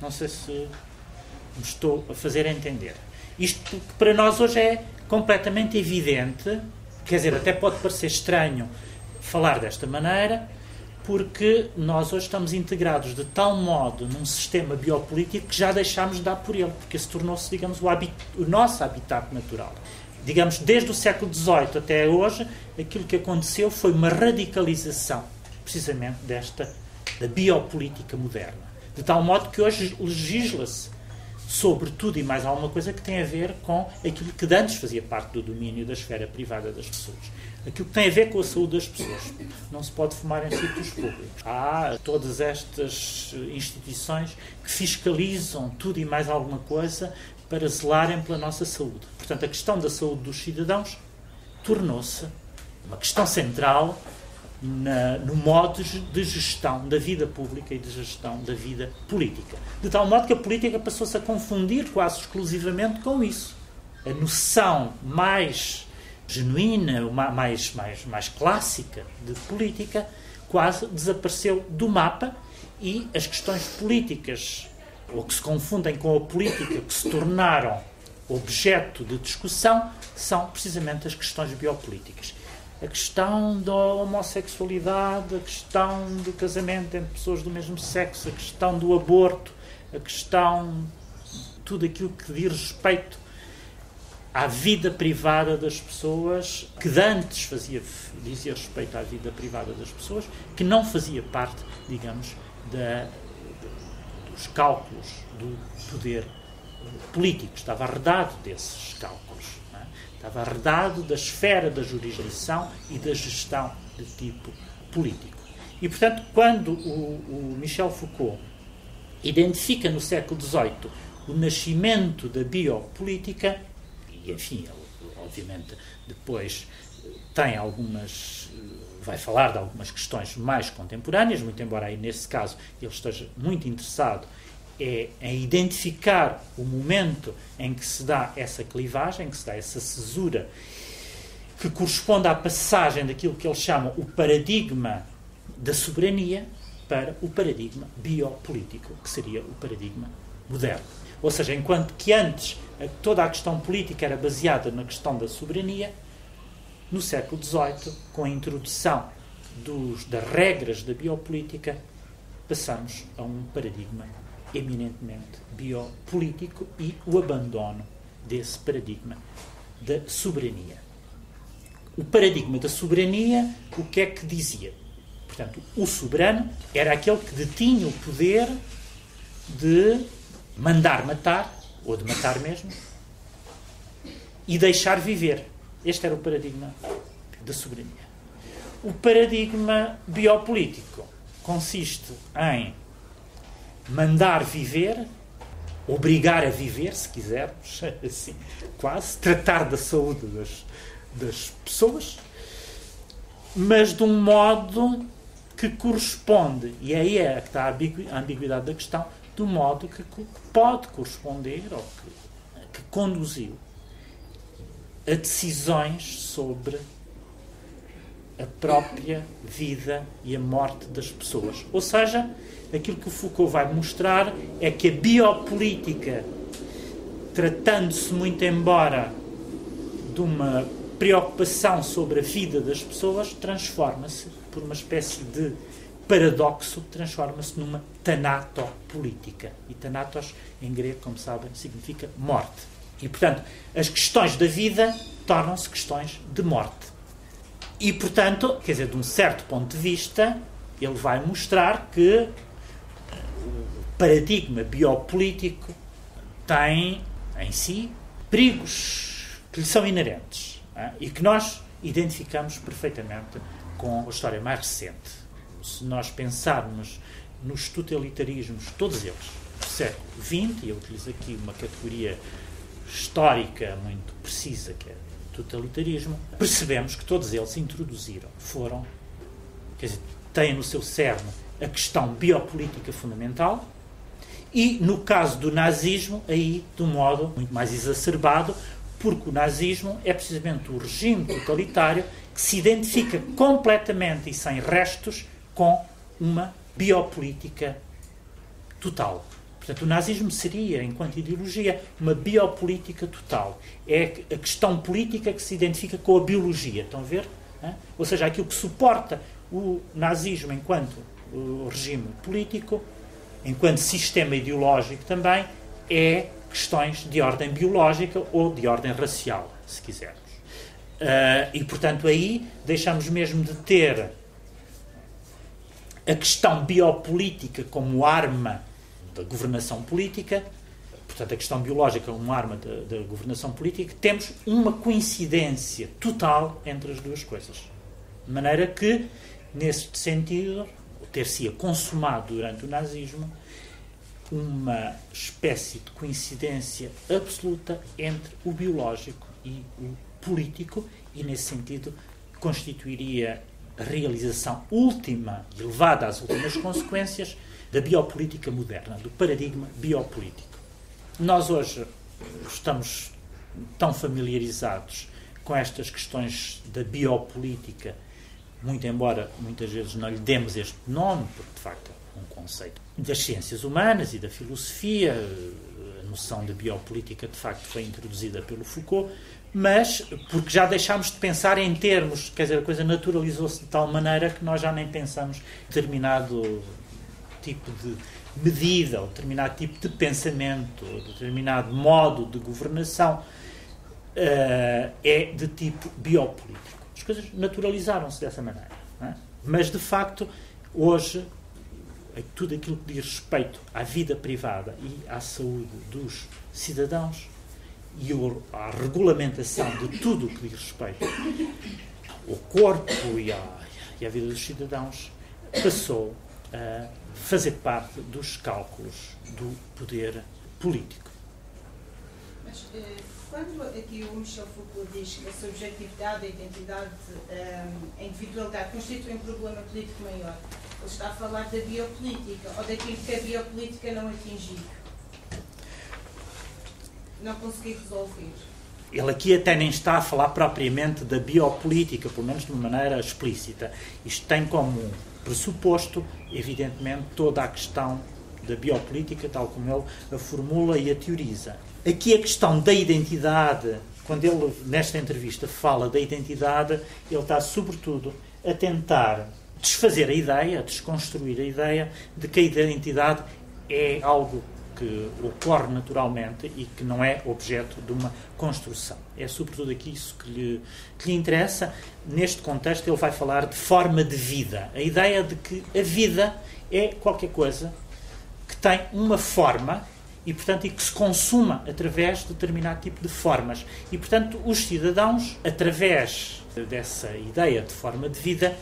Não sei se me estou a fazer entender. Isto que para nós hoje é completamente evidente, quer dizer, até pode parecer estranho falar desta maneira, porque nós hoje estamos integrados de tal modo num sistema biopolítico que já deixámos de dar por ele, porque se tornou-se, digamos, o, o nosso habitat natural. Digamos, desde o século XVIII até hoje, aquilo que aconteceu foi uma radicalização, precisamente, desta da biopolítica moderna. De tal modo que hoje legisla-se sobre tudo e mais alguma coisa que tem a ver com aquilo que antes fazia parte do domínio da esfera privada das pessoas. Aquilo que tem a ver com a saúde das pessoas. Não se pode fumar em sítios públicos. Há todas estas instituições que fiscalizam tudo e mais alguma coisa para zelarem pela nossa saúde. Portanto, a questão da saúde dos cidadãos tornou-se uma questão central na, no modo de gestão da vida pública e de gestão da vida política. De tal modo que a política passou-se a confundir quase exclusivamente com isso. A noção mais genuína, mais, mais, mais clássica de política, quase desapareceu do mapa e as questões políticas, ou que se confundem com a política, que se tornaram objeto de discussão, são precisamente as questões biopolíticas. A questão da homossexualidade, a questão do casamento entre pessoas do mesmo sexo, a questão do aborto, a questão tudo aquilo que diz respeito à vida privada das pessoas, que antes fazia, dizia respeito à vida privada das pessoas, que não fazia parte, digamos, da, dos cálculos do poder político, estava arredado desses cálculos. É? Estava arredado da esfera da jurisdição e da gestão de tipo político. E, portanto, quando o, o Michel Foucault identifica no século XVIII o nascimento da biopolítica, e, enfim, ele, obviamente, depois tem algumas vai falar de algumas questões mais contemporâneas, muito embora aí nesse caso ele esteja muito interessado é em identificar o momento em que se dá essa clivagem, em que se dá essa cesura, que corresponde à passagem daquilo que ele chama o paradigma da soberania para o paradigma biopolítico, que seria o paradigma moderno. Ou seja, enquanto que antes toda a questão política era baseada na questão da soberania, no século XVIII, com a introdução dos, das regras da biopolítica, passamos a um paradigma eminentemente biopolítico e o abandono desse paradigma da soberania. O paradigma da soberania, o que é que dizia? Portanto, o soberano era aquele que detinha o poder de mandar matar, ou de matar mesmo, e deixar viver. Este era o paradigma da soberania. O paradigma biopolítico consiste em mandar viver, obrigar a viver, se quisermos, (laughs) assim, quase, tratar da saúde das, das pessoas, mas de um modo que corresponde, e aí é que está a ambiguidade da questão, do modo que pode corresponder ou que, que conduziu a decisões sobre a própria vida e a morte das pessoas. Ou seja, aquilo que o Foucault vai mostrar é que a biopolítica, tratando-se muito embora de uma preocupação sobre a vida das pessoas, transforma-se por uma espécie de paradoxo, transforma-se numa tanatopolítica. E thanatos, em grego, como sabem, significa morte. E, portanto, as questões da vida tornam-se questões de morte. E, portanto, quer dizer, de um certo ponto de vista, ele vai mostrar que o paradigma biopolítico tem em si perigos que lhe são inerentes é? e que nós identificamos perfeitamente com a história mais recente. Se nós pensarmos nos totalitarismos, todos eles, do século XX, e eu utilizo aqui uma categoria histórica muito precisa, que é totalitarismo, percebemos que todos eles introduziram, foram, quer dizer, têm no seu cerne a questão biopolítica fundamental e, no caso do nazismo, aí de um modo muito mais exacerbado, porque o nazismo é precisamente o regime totalitário que se identifica completamente e sem restos com uma biopolítica total. Portanto, o nazismo seria, enquanto ideologia, uma biopolítica total. É a questão política que se identifica com a biologia. Estão a ver? Ou seja, aquilo que suporta o nazismo enquanto regime político, enquanto sistema ideológico também, é questões de ordem biológica ou de ordem racial, se quisermos. E, portanto, aí deixamos mesmo de ter a questão biopolítica como arma da governação política, portanto, a questão biológica como arma da, governação política, temos uma coincidência total entre as duas coisas. De maneira que, nesse sentido, ter-se consumado durante o nazismo uma espécie de coincidência absoluta entre o biológico e o político, e nesse sentido constituiria a realização última e levada às últimas consequências da biopolítica moderna, do paradigma biopolítico. Nós hoje estamos tão familiarizados com estas questões da biopolítica, muito embora muitas vezes não lhe demos este nome, porque de facto é um conceito das ciências humanas e da filosofia, a noção de biopolítica de facto foi introduzida pelo Foucault, mas porque já deixámos de pensar em termos, quer dizer, a coisa naturalizou-se de tal maneira que nós já nem pensamos determinado tipo de medida, ou determinado tipo de pensamento, ou determinado modo de governação uh, é de tipo biopolítico. As coisas naturalizaram-se dessa maneira. É? Mas, de facto, hoje tudo aquilo que diz respeito à vida privada e à saúde dos cidadãos e à regulamentação de tudo o que diz respeito ao corpo e à, e à vida dos cidadãos, passou a fazer parte dos cálculos do poder político. Mas eh, quando aqui o Michel Foucault diz que a subjetividade, a identidade, eh, a individualidade constituem um problema político maior, ele está a falar da biopolítica ou daquilo que a biopolítica não atingiu, não conseguir resolver. Ele aqui até nem está a falar propriamente da biopolítica, pelo menos de uma maneira explícita. Isto tem como pressuposto, evidentemente, toda a questão da biopolítica, tal como ele a formula e a teoriza. Aqui a questão da identidade, quando ele nesta entrevista fala da identidade, ele está sobretudo a tentar desfazer a ideia, desconstruir a ideia de que a identidade é algo que ocorre naturalmente e que não é objeto de uma construção. É sobretudo aqui isso que lhe, que lhe interessa. Neste contexto, ele vai falar de forma de vida. A ideia de que a vida é qualquer coisa que tem uma forma e, portanto, e que se consuma através de determinado tipo de formas. E, portanto, os cidadãos, através dessa ideia de forma de vida,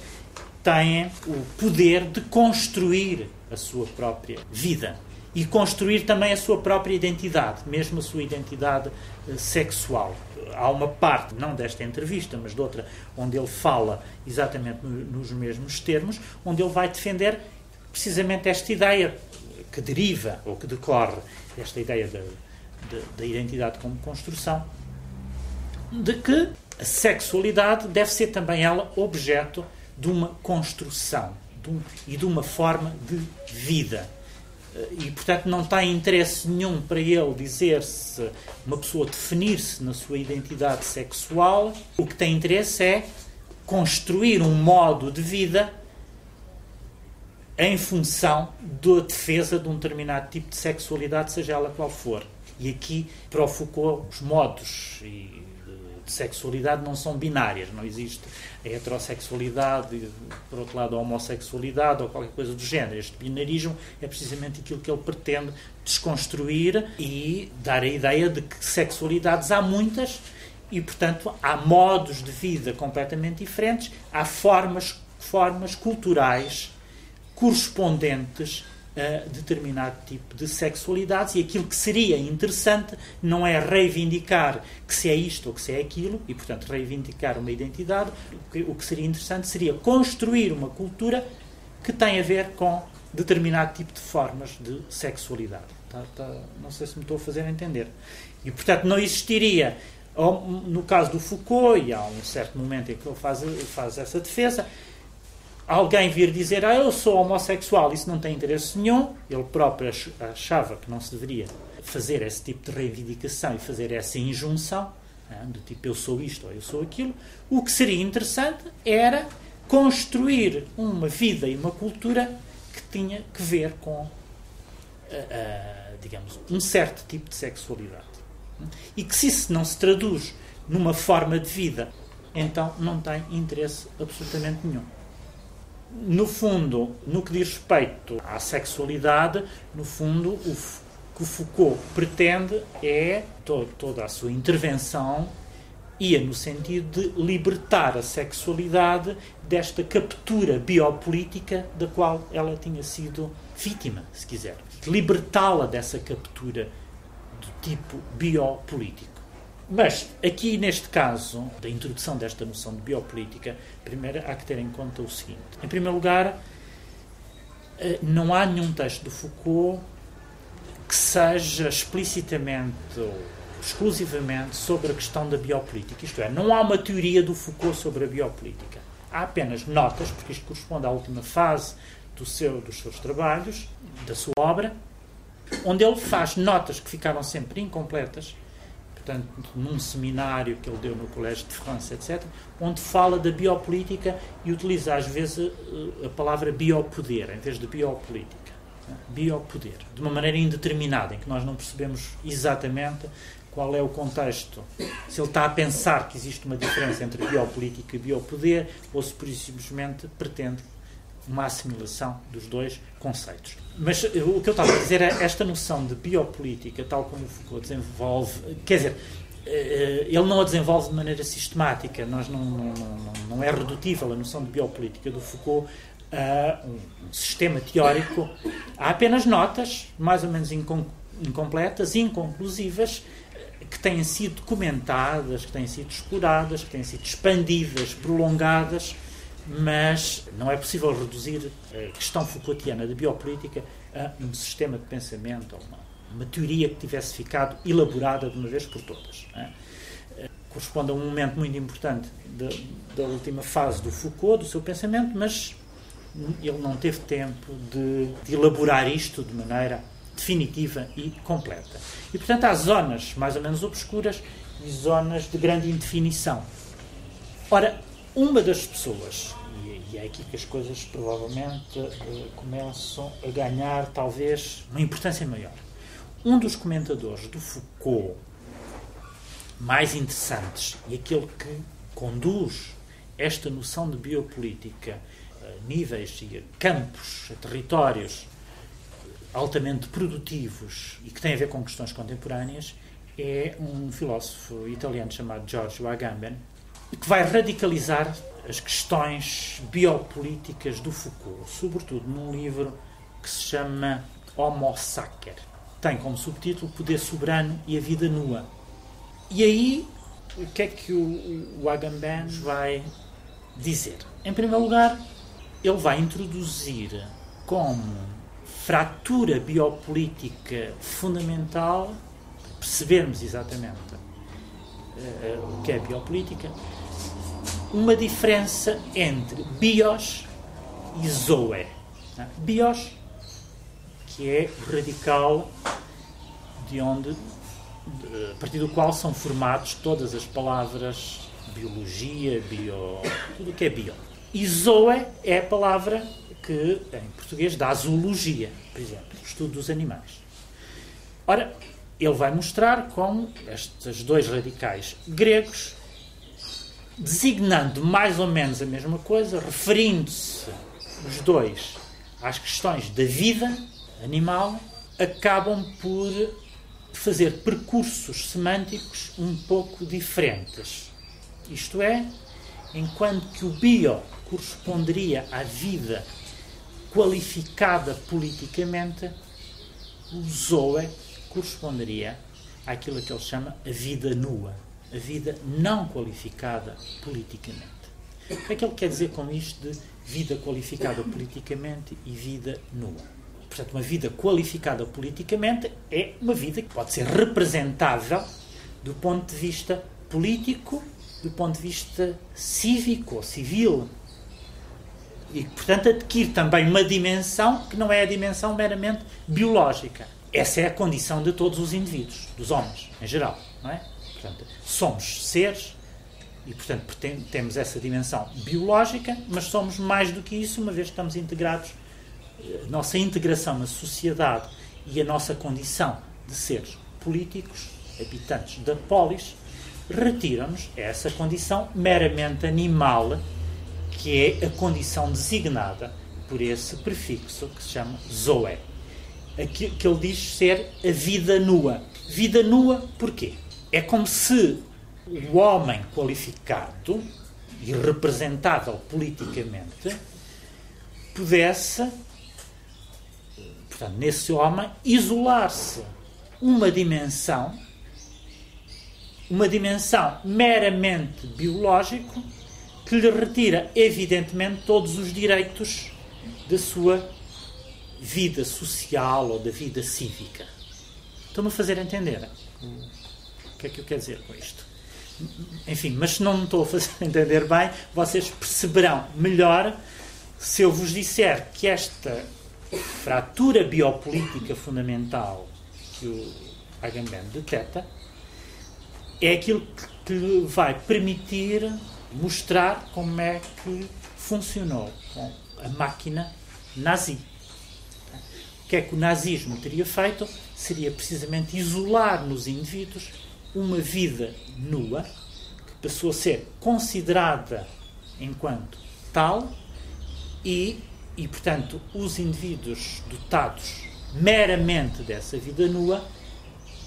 têm o poder de construir a sua própria vida e construir também a sua própria identidade, mesmo a sua identidade eh, sexual. Há uma parte, não desta entrevista, mas de outra, onde ele fala exatamente nos mesmos termos, onde ele vai defender precisamente esta ideia que deriva ou que decorre desta ideia da, da, da identidade como construção, de que a sexualidade deve ser também ela objeto de uma construção de um, e de uma forma de vida e, portanto, não tem interesse nenhum para ele dizer-se, uma pessoa definir-se na sua identidade sexual. O que tem interesse é construir um modo de vida em função da defesa de um determinado tipo de sexualidade, seja ela qual for. E aqui, para o Foucault, os modos e de sexualidade não são binárias, não existe a heterossexualidade, por outro lado a homossexualidade ou qualquer coisa do género. Este binarismo é precisamente aquilo que ele pretende desconstruir e dar a ideia de que sexualidades há muitas e, portanto, há modos de vida completamente diferentes, há formas, formas culturais correspondentes determinado tipo de sexualidades e aquilo que seria interessante não é reivindicar que se é isto ou que se é aquilo e, portanto, reivindicar uma identidade. O que seria interessante seria construir uma cultura que tem a ver com determinado tipo de formas de sexualidade. Tá, tá, não sei se me estou a fazer entender. E, portanto, não existiria, no caso do Foucault, e há um certo momento em que ele faz, faz essa defesa, alguém vir dizer ah, eu sou homossexual, isso não tem interesse nenhum, ele próprio achava que não se deveria fazer esse tipo de reivindicação e fazer essa injunção, né, do tipo eu sou isto ou eu sou aquilo, o que seria interessante era construir uma vida e uma cultura que tinha que ver com, uh, uh, digamos, um certo tipo de sexualidade. E que se isso não se traduz numa forma de vida, então não tem interesse absolutamente nenhum no fundo, no que diz respeito à sexualidade, no fundo, o que Foucault pretende é to toda a sua intervenção ia no sentido de libertar a sexualidade desta captura biopolítica da qual ela tinha sido vítima, se quiser. Libertá-la dessa captura do tipo biopolítico. Mas aqui, neste caso, da introdução desta noção de biopolítica, primeiro há que ter em conta o seguinte: em primeiro lugar, eh, não há nenhum texto do Foucault que seja explicitamente ou exclusivamente sobre a questão da biopolítica. Isto é, não há uma teoria do Foucault sobre a biopolítica. Há apenas notas, porque isto corresponde à última fase do seu, dos seus trabalhos, da sua obra, onde ele faz notas que ficaram sempre incompletas portanto, num seminário que ele deu no Colégio de França, etc., onde fala da biopolítica e utiliza às vezes a palavra biopoder em vez de biopolítica. Biopoder, de uma maneira indeterminada, em que nós não percebemos exatamente qual é o contexto. Se ele está a pensar que existe uma diferença entre biopolítica e biopoder, ou se por simplesmente pretende uma assimilação dos dois conceitos. Mas eh, o que eu estava a dizer é esta noção de biopolítica, tal como o Foucault desenvolve, quer dizer, eh, ele não a desenvolve de maneira sistemática, nós não, não, não, não é redutível a noção de biopolítica do Foucault a um, sistema teórico. Há apenas notas, mais ou menos incompletas, inconclusivas, que têm sido documentadas, que têm sido exploradas, que têm sido expandidas, prolongadas, mas não é possível reduzir a questão Foucaultiana da biopolítica a um sistema de pensamento, a uma, uma teoria que tivesse ficado elaborada de uma vez por todas. É? Corresponde a um momento muito importante da, da última fase do Foucault, do seu pensamento, mas ele não teve tempo de, de elaborar isto de maneira definitiva e completa. E, portanto, há zonas mais ou menos obscuras e zonas de grande indefinição. Ora, uma das pessoas, e, é aqui que as coisas provavelmente uh, começam a ganhar, talvez, uma importância maior. Um dos comentadores do Foucault mais interessantes e aquele que conduz esta noção de biopolítica a níveis e a campos, a territórios altamente produtivos e que tem a ver com questões contemporâneas é um filósofo italiano chamado Giorgio Agamben que vai radicalizar as questões biopolíticas do Foucault, sobretudo num livro que se chama Homo Sacer. Tem como subtítulo Poder Soberano e a Vida Nua. E aí, o que é que o, o Agamben vai dizer? Em primeiro lugar, ele vai introduzir como fratura biopolítica fundamental, percebermos exatamente uh, o que é biopolítica, uma diferença entre bios e zoe. Né? Bios, que é o radical de onde, a partir do qual são formados todas as palavras biologia, bio, tudo o que é bio. E zoe é a palavra que, em português, dá zoologia, por exemplo, estudo dos animais. Ora, ele vai mostrar como estes dois radicais gregos, designando mais ou menos a mesma coisa, referindo-se os dois às questões da vida animal, acabam por fazer percursos semânticos um pouco diferentes. Isto é, enquanto que o bio corresponderia à vida qualificada politicamente, o Zoe corresponderia àquilo que ele chama a vida nua, a vida não qualificada politicamente. O que é que ele quer dizer com isto de vida qualificada politicamente e vida nua? Portanto, uma vida qualificada politicamente é uma vida que pode ser representável do ponto de vista político, do ponto de vista cívico ou civil, e, portanto, adquire também uma dimensão que não é a dimensão meramente biológica. Essa é a condição de todos os indivíduos, dos homens, em geral. Não é? Portanto, somos seres e, portanto, temos essa dimensão biológica, mas somos mais do que isso, uma vez que estamos integrados. A nossa integração na sociedade e a nossa condição de seres políticos, habitantes da polis, retiram-nos essa condição meramente animal que é a condição designada por esse prefixo que se chama Zoé. Que ele diz ser a vida nua. Vida nua porquê? É como se o homem qualificado e representável politicamente pudesse, portanto, nesse homem, isolar-se. Uma dimensão, uma dimensão meramente biológico que lhe retira, evidentemente, todos os direitos da sua vida social ou da vida cívica. Estão-me a fazer entender? O que é que eu quero dizer com isto. Enfim, mas se não me estou a fazer (laughs) entender bem, vocês perceberão melhor se eu vos disser que esta fratura biopolítica fundamental que o Agamben detecta é aquilo que vai permitir mostrar como é que funcionou a máquina nazi. O que é que o nazismo teria feito? Seria precisamente isolar nos indivíduos uma vida nua, que passou a ser considerada enquanto tal, e e, portanto, os indivíduos dotados meramente dessa vida nua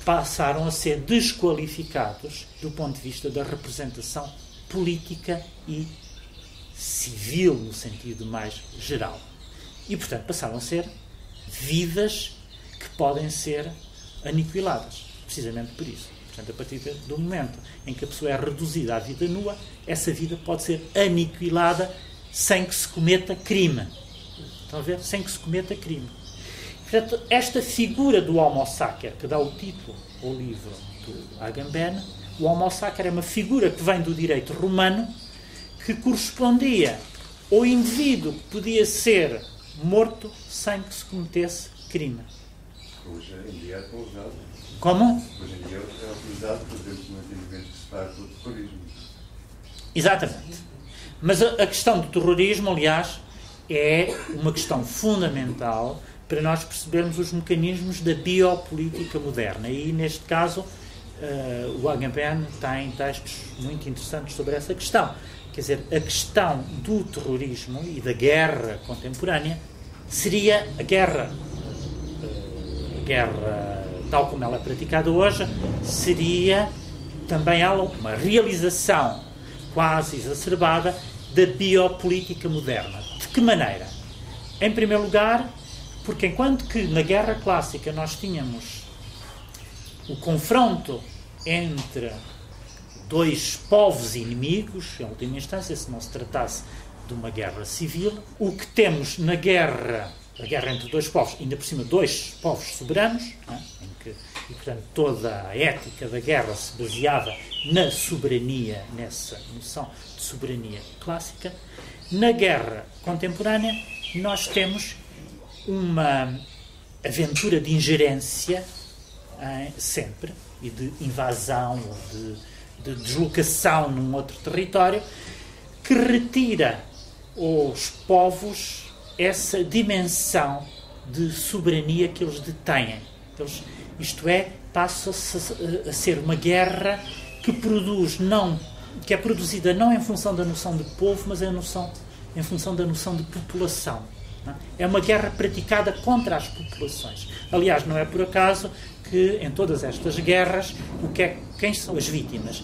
passaram a ser desqualificados do ponto de vista da representação política e civil, no sentido mais geral. E, portanto, passaram a ser vidas que podem ser aniquiladas, precisamente por isso. Portanto, a partir do momento em que a pessoa é reduzida à vida nua, essa vida pode ser aniquilada sem que se cometa crime. Estão a ver? Sem que se cometa crime. Portanto, esta figura do Homo sacer, que dá o título ao livro do Agamben, o Homo sacer é uma figura que vem do direito romano que correspondia ao indivíduo que podia ser morto sem que se cometesse crime. É usado. Como? Hoje em dia é utilizado, por exemplo, no do terrorismo. Exatamente. Mas a, a questão do terrorismo, aliás, é uma questão fundamental para nós percebermos os mecanismos da biopolítica moderna. E, neste caso, uh, o Agamben tem textos muito interessantes sobre essa questão. Quer dizer, a questão do terrorismo e da guerra contemporânea seria a guerra, eh, a guerra tal como ela é praticada hoje, seria também ela uma realização quase exacerbada da biopolítica moderna. De que maneira? Em primeiro lugar, porque enquanto que na guerra clássica nós tínhamos o confronto entre dois povos inimigos, em última instância, se não se tratasse de uma guerra civil. O que temos na guerra, a guerra entre dois povos, ainda por cima dois povos soberanos, é? em que, e portanto toda a ética da guerra se baseava na soberania, nessa noção de soberania clássica. Na guerra contemporânea, nós temos uma aventura de ingerência sempre e de invasão, de de deslocação num outro território, que retira aos povos essa dimensão de soberania que eles detêm. Eles, isto é, passa a, a ser uma guerra que produz não que é produzida não em função da noção de povo, mas em, noção, em função da noção de população. É? é uma guerra praticada contra as populações. Aliás, não é por acaso que em todas estas guerras, o que é, quem são as vítimas?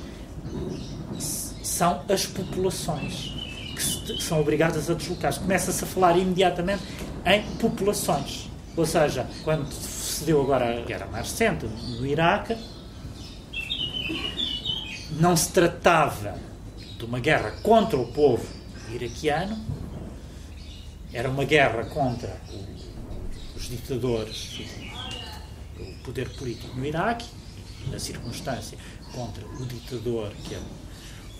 são as populações que, são obrigadas a deslocar-se. Começa-se a falar imediatamente em populações. Ou seja, quando se deu agora a guerra mais recente no Iraque, não se tratava de uma guerra contra o povo iraquiano, era uma guerra contra o, os ditadores, o poder político no Iraque, na circunstância, contra o ditador que é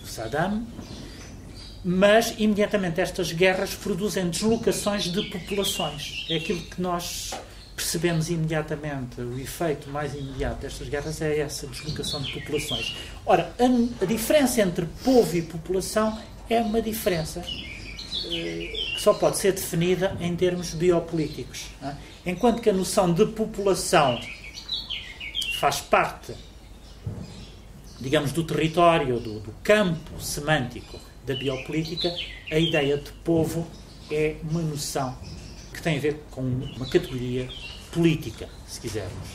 Saddam, mas imediatamente estas guerras produzem deslocações de populações. É aquilo que nós percebemos imediatamente, o efeito mais imediato destas guerras é essa deslocação de populações. Ora, a, a diferença entre povo e população é uma diferença eh, que só pode ser definida em termos biopolíticos. É? Enquanto que a noção de população faz parte digamos, do território, do, do campo semântico da biopolítica, a ideia de povo é uma noção que tem a ver com uma categoria política, se quisermos.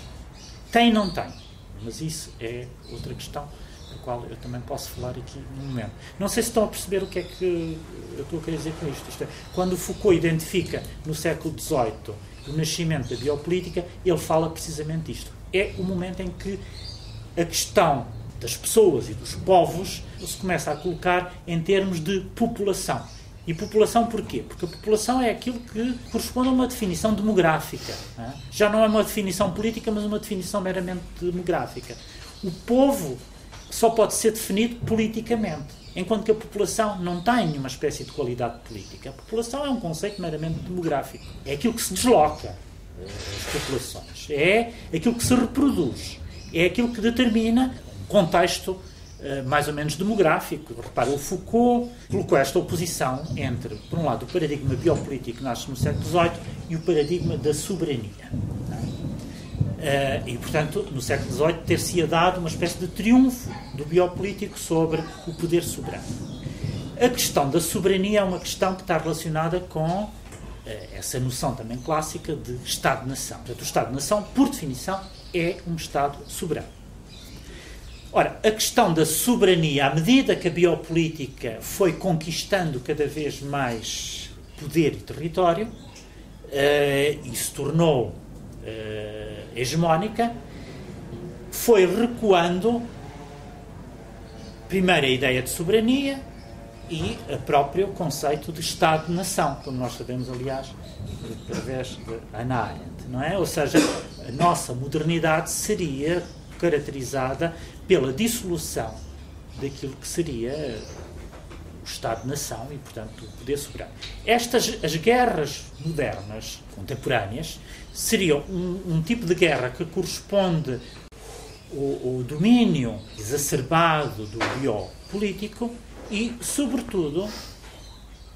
Tem, não tem, mas isso é outra questão da qual eu também posso falar aqui no momento. Não sei se estão a perceber o que é que eu estou a querer dizer com isto. isto é, quando Foucault identifica no século XVIII o nascimento da biopolítica, ele fala precisamente isto. É o momento em que a questão das pessoas e dos povos se começa a colocar em termos de população. E população porquê? Porque a população é aquilo que corresponde a uma definição demográfica. Não é? Já não é uma definição política, mas uma definição meramente demográfica. O povo só pode ser definido politicamente, enquanto que a população não tem nenhuma espécie de qualidade política. A população é um conceito meramente demográfico. É aquilo que se desloca, as populações. É aquilo que se reproduz. É aquilo que determina contexto eh, mais ou menos demográfico. Repara, o Foucault colocou esta oposição entre, por um lado, o paradigma biopolítico que nasce no século XVIII e o paradigma da soberania. Eh, e, portanto, no século XVIII ter-se-ia dado uma espécie de triunfo do biopolítico sobre o poder soberano. A questão da soberania é uma questão que está relacionada com eh, essa noção também clássica de Estado-nação. Portanto, o Estado-nação, por definição, é um Estado soberano. Ora, a questão da soberania, à medida que a biopolítica foi conquistando cada vez mais poder e território, uh, e se tornou uh, hegemónica, foi recuando primeiro a ideia de soberania e o próprio conceito de Estado-nação, como nós sabemos, aliás, através de Hannah Arendt, não é? Ou seja, a nossa modernidade seria caracterizada pela dissolução daquilo que seria o Estado-nação e, portanto, o poder soberano. Estas, as guerras modernas, contemporâneas, seriam um, um tipo de guerra que corresponde o, o domínio exacerbado do biopolítico e, sobretudo,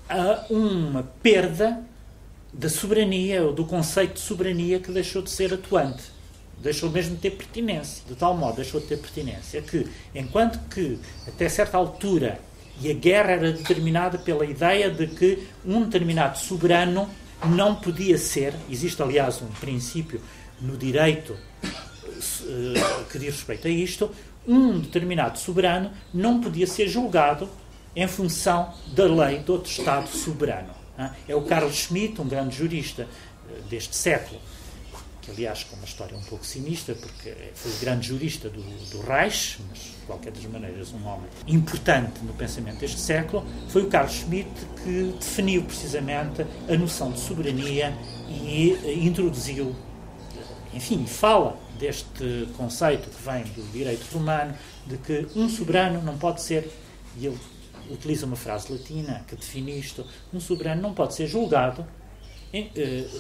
a uma perda da soberania, ou do conceito de soberania que deixou de ser atuante. Deixou mesmo de ter pertinência. De tal modo deixou de ter pertinência que, enquanto que, até certa altura, e a guerra era determinada pela ideia de que um determinado soberano não podia ser, existe aliás um princípio no direito eh, que diz respeito a isto, um determinado soberano não podia ser julgado em função da lei de outro Estado soberano. É o Carlos Schmitt, um grande jurista eh, deste século, aliás com uma história um pouco sinistra, porque foi o grande jurista do, do Reich, mas de qualquer das maneiras um homem importante no pensamento deste século, foi o Carlos Schmitt que definiu precisamente a noção de soberania e eh, introduziu, enfim, fala deste conceito que vem do direito romano, de que um soberano não pode ser, e ele utiliza uma frase latina que define isto, um soberano não pode ser julgado eh,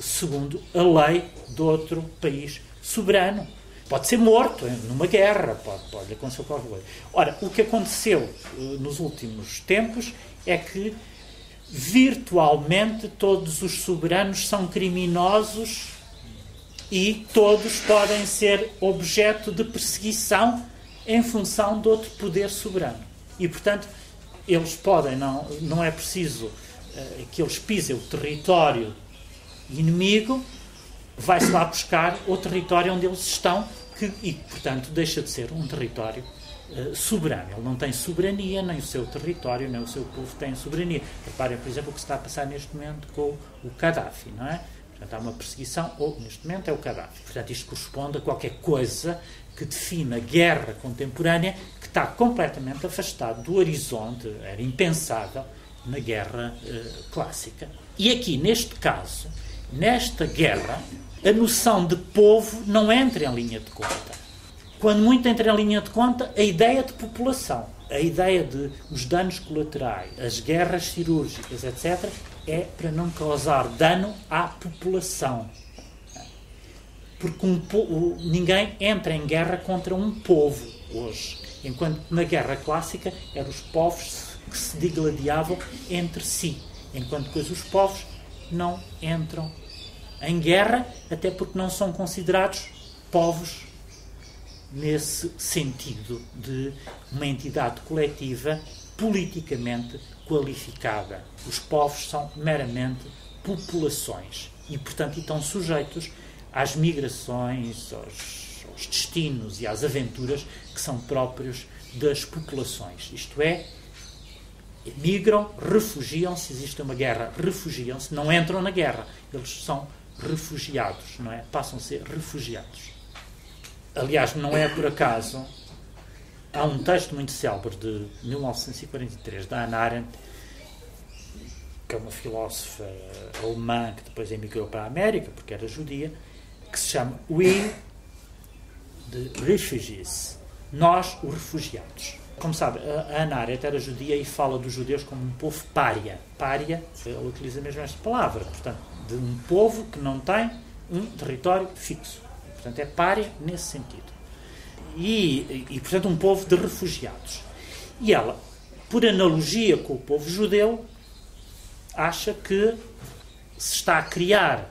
segundo a lei de outro país soberano. Pode ser morto numa guerra, pode, pode acontecer qualquer coisa. Ora, o que aconteceu eh, nos últimos tempos é que virtualmente todos os soberanos são criminosos e todos podem ser objeto de perseguição em função de outro poder soberano. E, portanto, eles podem, não, não é preciso uh, que eles pisem o território inimigo, vai-se lá buscar o território onde eles estão que, e, portanto, deixa de ser um território uh, soberano. Ele não tem soberania, nem o seu território, nem o seu povo tem soberania. Reparem, por exemplo, o que se está a passar neste momento com o Gaddafi, não é? Portanto, há uma perseguição, ou neste momento é o Gaddafi. Portanto, isto corresponde a qualquer coisa que define a guerra contemporânea que está completamente afastado do horizonte, era impensável na guerra eh, clássica. E aqui, neste caso, nesta guerra, a noção de povo não entra em linha de conta. Quando muito entra em linha de conta, a ideia de população, a ideia de os danos colaterais, as guerras cirúrgicas, etc., é para não causar dano à população. Porque um, ninguém entra em guerra contra um povo hoje. Enquanto na guerra clássica eram os povos que se digladiavam entre si. Enquanto que os povos não entram em guerra, até porque não são considerados povos nesse sentido de uma entidade coletiva politicamente qualificada. Os povos são meramente populações e, portanto, estão sujeitos às migrações, aos, aos destinos e às aventuras que são próprios das populações. Isto é, migram, refugiam-se, existe uma guerra, refugiam-se, não entram na guerra, eles são refugiados, não é? Passam a ser refugiados. Aliás, não é por acaso Há um texto muito célebre de 1943 da Hannah Arendt, que é uma filósofa alemã que depois emigrou para a América, porque era judia, que se chama We the Refugees. Nós, os refugiados. Como sabe, a Hannah Arendt era judia e fala dos judeus como um povo pária. Pária, ela utiliza mesmo esta palavra, portanto, de um povo que não tem um território fixo. Portanto, é pária nesse sentido e, e, portanto, um povo de refugiados. E ela, por analogia com o povo judeu, acha que se está a criar,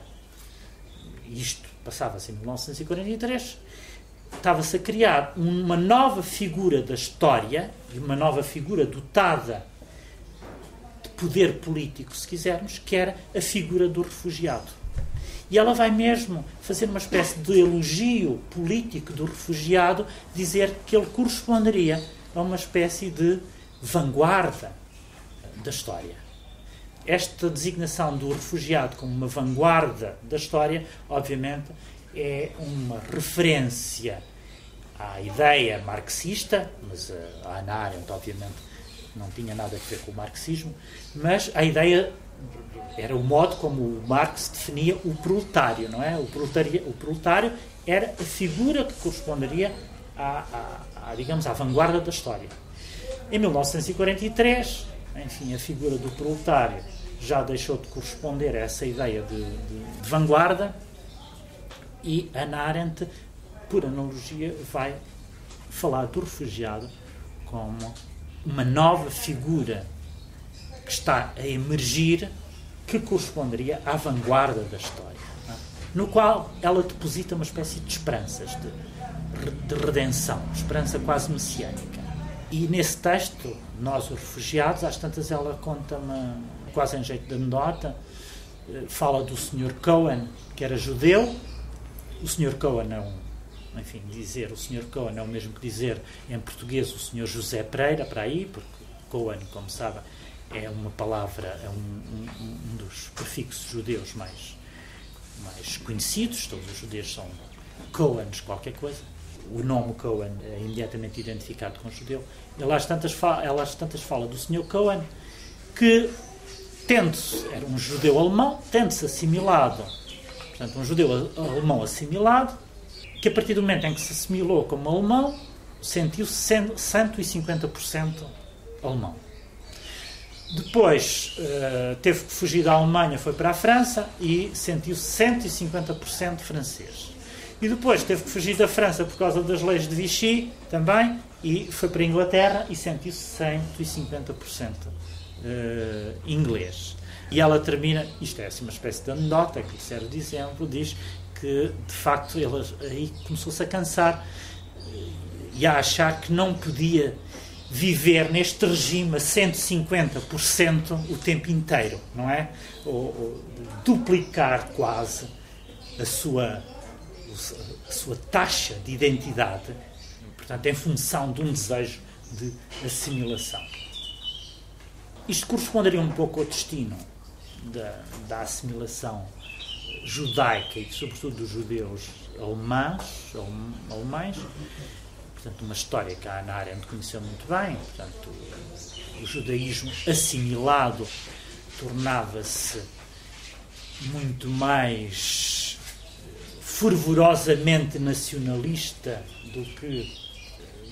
isto passava-se em 1943, estava-se a criar uma nova figura da história, e uma nova figura dotada poder político, se quisermos, que era a figura do refugiado. E ela vai mesmo fazer uma espécie de elogio político do refugiado, dizer que ele corresponderia a uma espécie de vanguarda da história. Esta designação do refugiado como uma vanguarda da história, obviamente, é uma referência à ideia marxista, mas a Hannah Arendt, obviamente, não tinha nada a ver com o marxismo, mas a ideia era o modo como o Marx definia o proletário, não é? O proletário, o proletário era a figura que corresponderia à, à, à, digamos, à vanguarda da história. Em 1943, enfim, a figura do proletário já deixou de corresponder a essa ideia de, de, de vanguarda e Hannah Arendt, por analogia, vai falar do refugiado como uma nova figura que está a emergir que corresponderia à vanguarda da história, é? no qual ela deposita uma espécie de esperanças, de, de redenção, esperança quase messiânica. E nesse texto, Nós os Refugiados, às tantas ela conta-me, quase em jeito de anedota, eh, fala do Sr. Cohen, que era judeu. O Sr. Cohen é um, enfim, dizer o Sr. Cohen é o mesmo que dizer em português o Sr. José Pereira, para aí, porque Cohen, como sabe, é uma palavra, é um, um, um, dos prefixos judeus mais, mais conhecidos, todos os judeus são Cohens qualquer coisa. O nome Cohen é imediatamente identificado com judeu. Ela às tantas, fala, ela às tantas fala do Sr. Cohen que, tendo-se, era um judeu alemão, tendo-se assimilado, portanto, um judeu alemão assimilado, que a partir do momento em que se assimilou como alemão, sentiu-se 150% alemão. Depois uh, teve que fugir da Alemanha, foi para a França e sentiu-se 150% francês. E depois teve que fugir da França por causa das leis de Vichy também e foi para a Inglaterra e sentiu-se 150% uh, inglês. E ela termina, isto é assim uma espécie de anedota que lhe serve de exemplo, diz que de facto ele aí começou-se a cansar eh, e a achar que não podia viver neste regime a 150% o tempo inteiro, não é? Ou, ou, duplicar quase a sua, a sua taxa de identidade, portanto, em função de um desejo de assimilação. Isto corresponderia um pouco ao destino da, da assimilação judaica e, sobretudo, dos judeus alemães, alemães portanto, uma história que a Ana Arendt conheceu muito bem, portanto, o judaísmo assimilado tornava-se muito mais fervorosamente nacionalista do que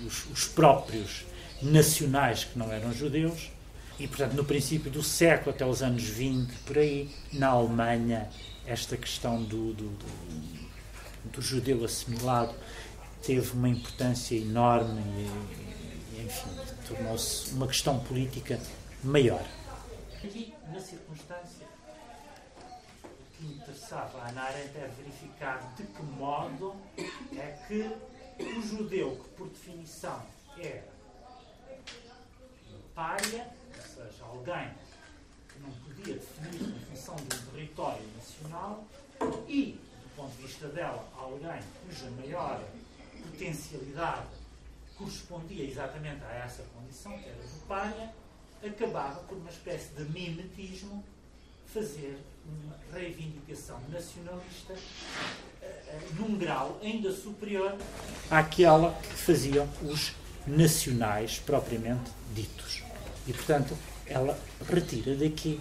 os, os, próprios nacionais que não eram judeus. E, portanto, no princípio do século, até os anos 20, por aí, na Alemanha, esta questão do, do, do, do judeu assimilado teve uma importância enorme e, enfim, tornou-se uma questão política maior. Aqui, na circunstância, o que interessava a Arendt é verificar de que modo é que o judeu, que por definição era um pária, ou seja, alguém que não podia definir em função de um território nacional, e, do ponto de vista dela, alguém cuja maior potencialidade correspondia exatamente a essa condição, que era do pária, acabava por uma espécie de mimetismo fazer uma reivindicação nacionalista uh, num grau ainda superior àquela que faziam os nacionais propriamente ditos. E, portanto, ela retira daqui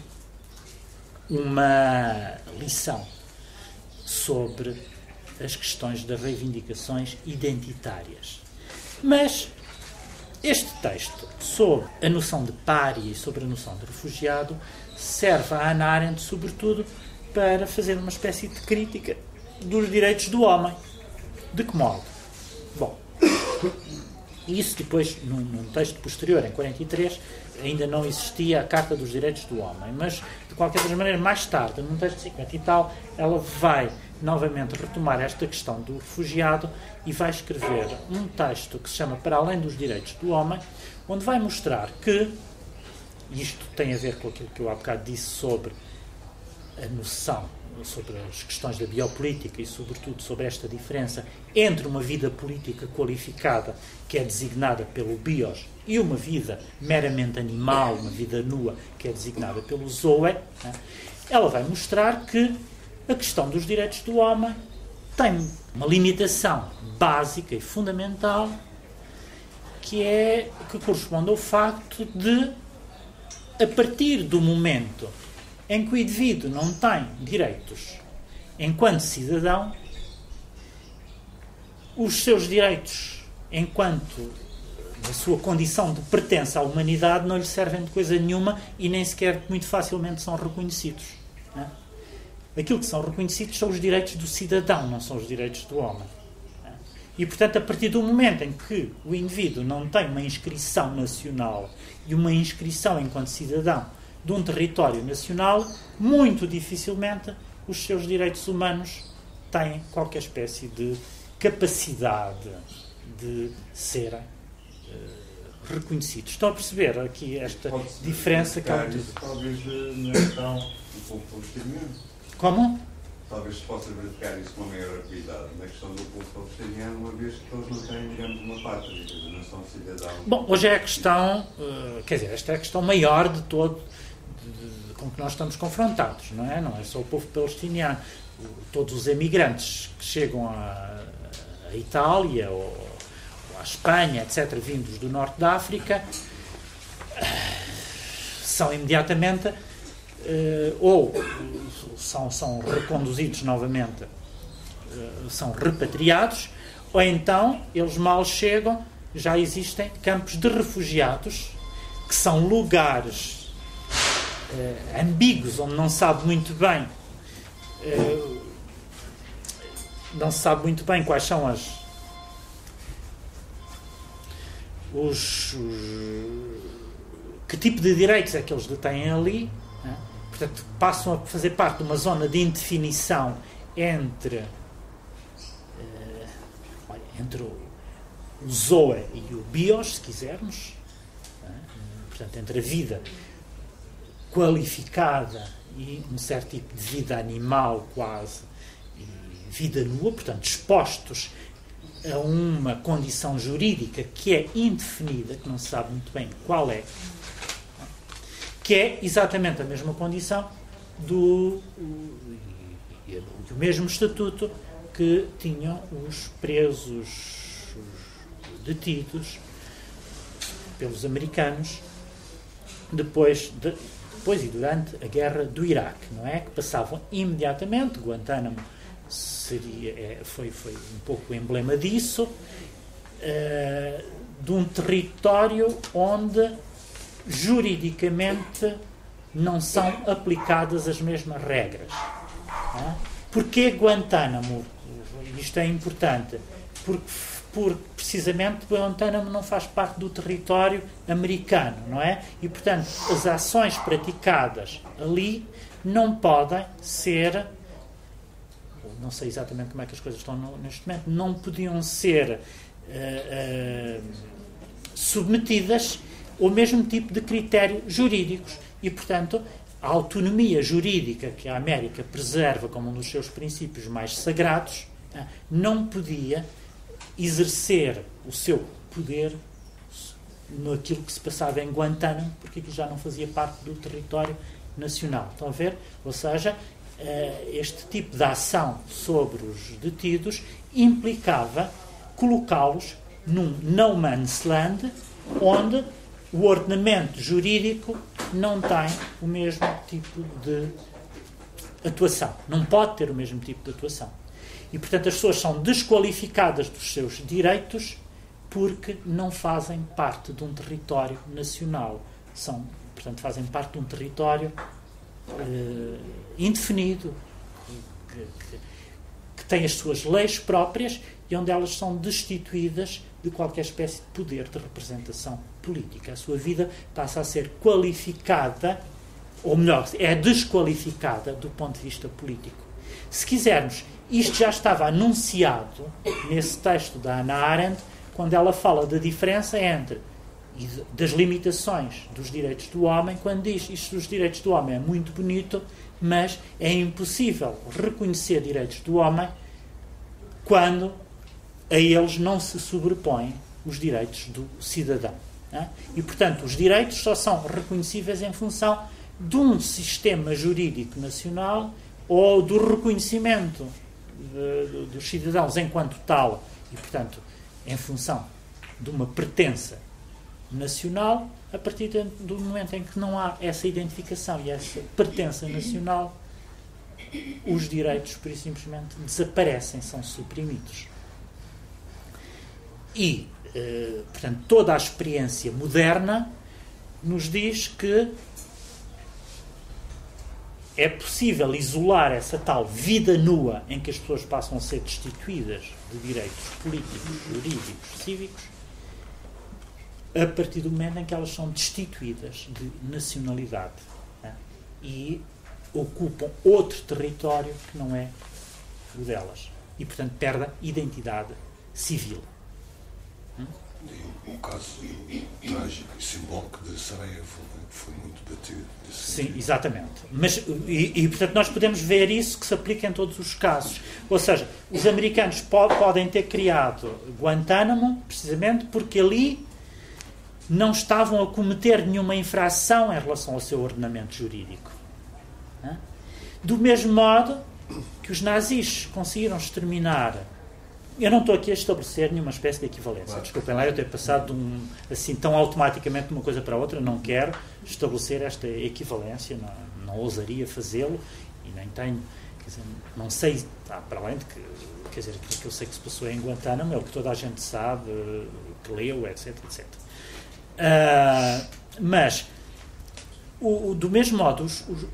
uma lição sobre as questões das reivindicações identitárias. Mas este texto sobre a noção de pária e sobre a noção de refugiado serve a Hannah Arendt, sobretudo, para fazer uma espécie de crítica dos direitos do homem. De que modo? Bom, (coughs) isso depois, num, num texto posterior, em 43, ainda não existia a Carta dos Direitos do Homem, mas, de qualquer maneira, mais tarde, num texto de 50 e tal, ela vai novamente retomar esta questão do refugiado e vai escrever um texto que se chama Para Além dos Direitos do Homem, onde vai mostrar que isto tem a ver com aquilo que eu há bocado disse sobre a noção, sobre as questões da biopolítica e, sobretudo, sobre esta diferença entre uma vida política qualificada, que é designada pelo bios, e uma vida meramente animal, uma vida nua, que é designada pelo zoe, né? ela vai mostrar que a questão dos direitos do homem tem uma limitação básica e fundamental que é que corresponde ao facto de a partir do momento em que o indivíduo não tem direitos enquanto cidadão, os seus direitos enquanto a sua condição de pertença à humanidade não lhe servem de coisa nenhuma e nem sequer muito facilmente são reconhecidos. É? Aquilo que são reconhecidos são os direitos do cidadão, não são os direitos do homem. É? E, portanto, a partir do momento em que o indivíduo não tem uma inscrição nacional e uma inscrição enquanto cidadão de um território nacional, muito dificilmente os seus direitos humanos têm qualquer espécie de capacidade de serem uh, reconhecidos. Estão a perceber aqui esta diferença que há isso, Talvez eh, na questão do povo palestiniano. Como? Talvez se possa verificar isso com maior cuidado na questão do povo palestiniano, uma vez que eles não têm, digamos, uma pátria, não são cidadãos. Bom, hoje é a questão, uh, quer dizer, esta é a questão maior de todo, de, com que nós estamos confrontados, não é? Não é só o povo palestiniano. Todos os emigrantes que chegam à, à Itália ou à Espanha, etc., vindos do norte da África, são imediatamente uh, ou são, são reconduzidos novamente, uh, são repatriados, ou então eles mal chegam, já existem campos de refugiados, que são lugares uh, ambíguos, onde não sabe muito bem. não se sabe muito bem quais são as, os, os, que tipo de direitos é que eles detêm ali, né? portanto, passam a fazer parte de uma zona de indefinição entre, uh, entre o, o Zoe e o Bios, se quisermos, né? portanto, entre a vida qualificada e um certo tipo de vida animal quase, e vida nua, portanto, expostos a uma condição jurídica que é indefinida, que não se sabe muito bem qual é, que é exatamente a mesma condição do, do mesmo estatuto que tinham os presos os detidos pelos americanos depois, de, depois e durante a guerra do Iraque, não é? Que passavam imediatamente, Guantánamo seria, é, foi, foi um pouco o emblema disso, uh, de um território onde juridicamente não são aplicadas as mesmas regras. É? Porquê Guantánamo? Isto é importante. Porque, porque precisamente Guantánamo não faz parte do território americano, não é? E portanto as ações praticadas ali não podem ser não sei exatamente como é que as coisas estão neste momento, não podiam ser uh, uh, submetidas ao mesmo tipo de critérios jurídicos. E, portanto, a autonomia jurídica que a América preserva como um dos seus princípios mais sagrados uh, não podia exercer o seu poder naquilo que se passava em Guantánamo, porque aquilo já não fazia parte do território nacional. Estão a ver? Ou seja, eh, este tipo de ação sobre os detidos implicava colocá-los num no man's land onde o ordenamento jurídico não tem o mesmo tipo de atuação, não pode ter o mesmo tipo de atuação. E, portanto, as pessoas são desqualificadas dos seus direitos porque não fazem parte de um território nacional. São, portanto, fazem parte de um território uh, indefinido, que, que, que, tem as suas leis próprias e onde elas são destituídas de qualquer espécie de poder de representação política. A sua vida passa a ser qualificada, ou melhor, é desqualificada do ponto de vista político. Se quisermos, isto já estava anunciado nesse texto da Hannah Arendt, quando ela fala da diferença entre e das limitações dos direitos do homem, quando diz isto dos direitos do homem é muito bonito, mas é impossível reconhecer direitos do homem quando a eles não se sobrepõem os direitos do cidadão. É? E, portanto, os direitos só são reconhecíveis em função de um sistema jurídico nacional ou do reconhecimento de, de, dos cidadãos enquanto tal, e, portanto, em função de uma pertença nacional, a partir do momento em que não há essa identificação e essa pertença nacional, os direitos, por simplesmente, desaparecem, são suprimidos. E, eh, portanto, toda a experiência moderna nos diz que é possível isolar essa tal vida nua em que as pessoas passam a ser destituídas de direitos políticos, jurídicos, cívicos, a partir do momento em que elas são destituídas de nacionalidade né? e ocupam outro território que não é o delas. E, portanto, perdem identidade civil. Hum? O, caso trágico e simbólico de Sarajevo foi muito batido. Sim, exatamente. Mas, e, e, portanto, nós podemos ver isso que se aplica em todos os casos. Ou seja, os americanos po podem ter criado Guantánamo precisamente porque ali não estavam a cometer nenhuma infração em relação ao seu ordenamento jurídico. Do mesmo modo que os nazis conseguiram exterminar. Eu não estou aqui a estabelecer nenhuma espécie de equivalência. Desculpem lá eu ter passado um, assim tão automaticamente de uma coisa para a outra. Não quero estabelecer esta equivalência, não, não ousaria fazê-lo e nem tenho. Dizer, não sei, ah, para além de que, quer dizer, aquilo que eu sei que se passou em Guantánamo é o que toda a gente sabe, que leu, etc, etc. Uh, mas, o, o, do mesmo modo, os, os,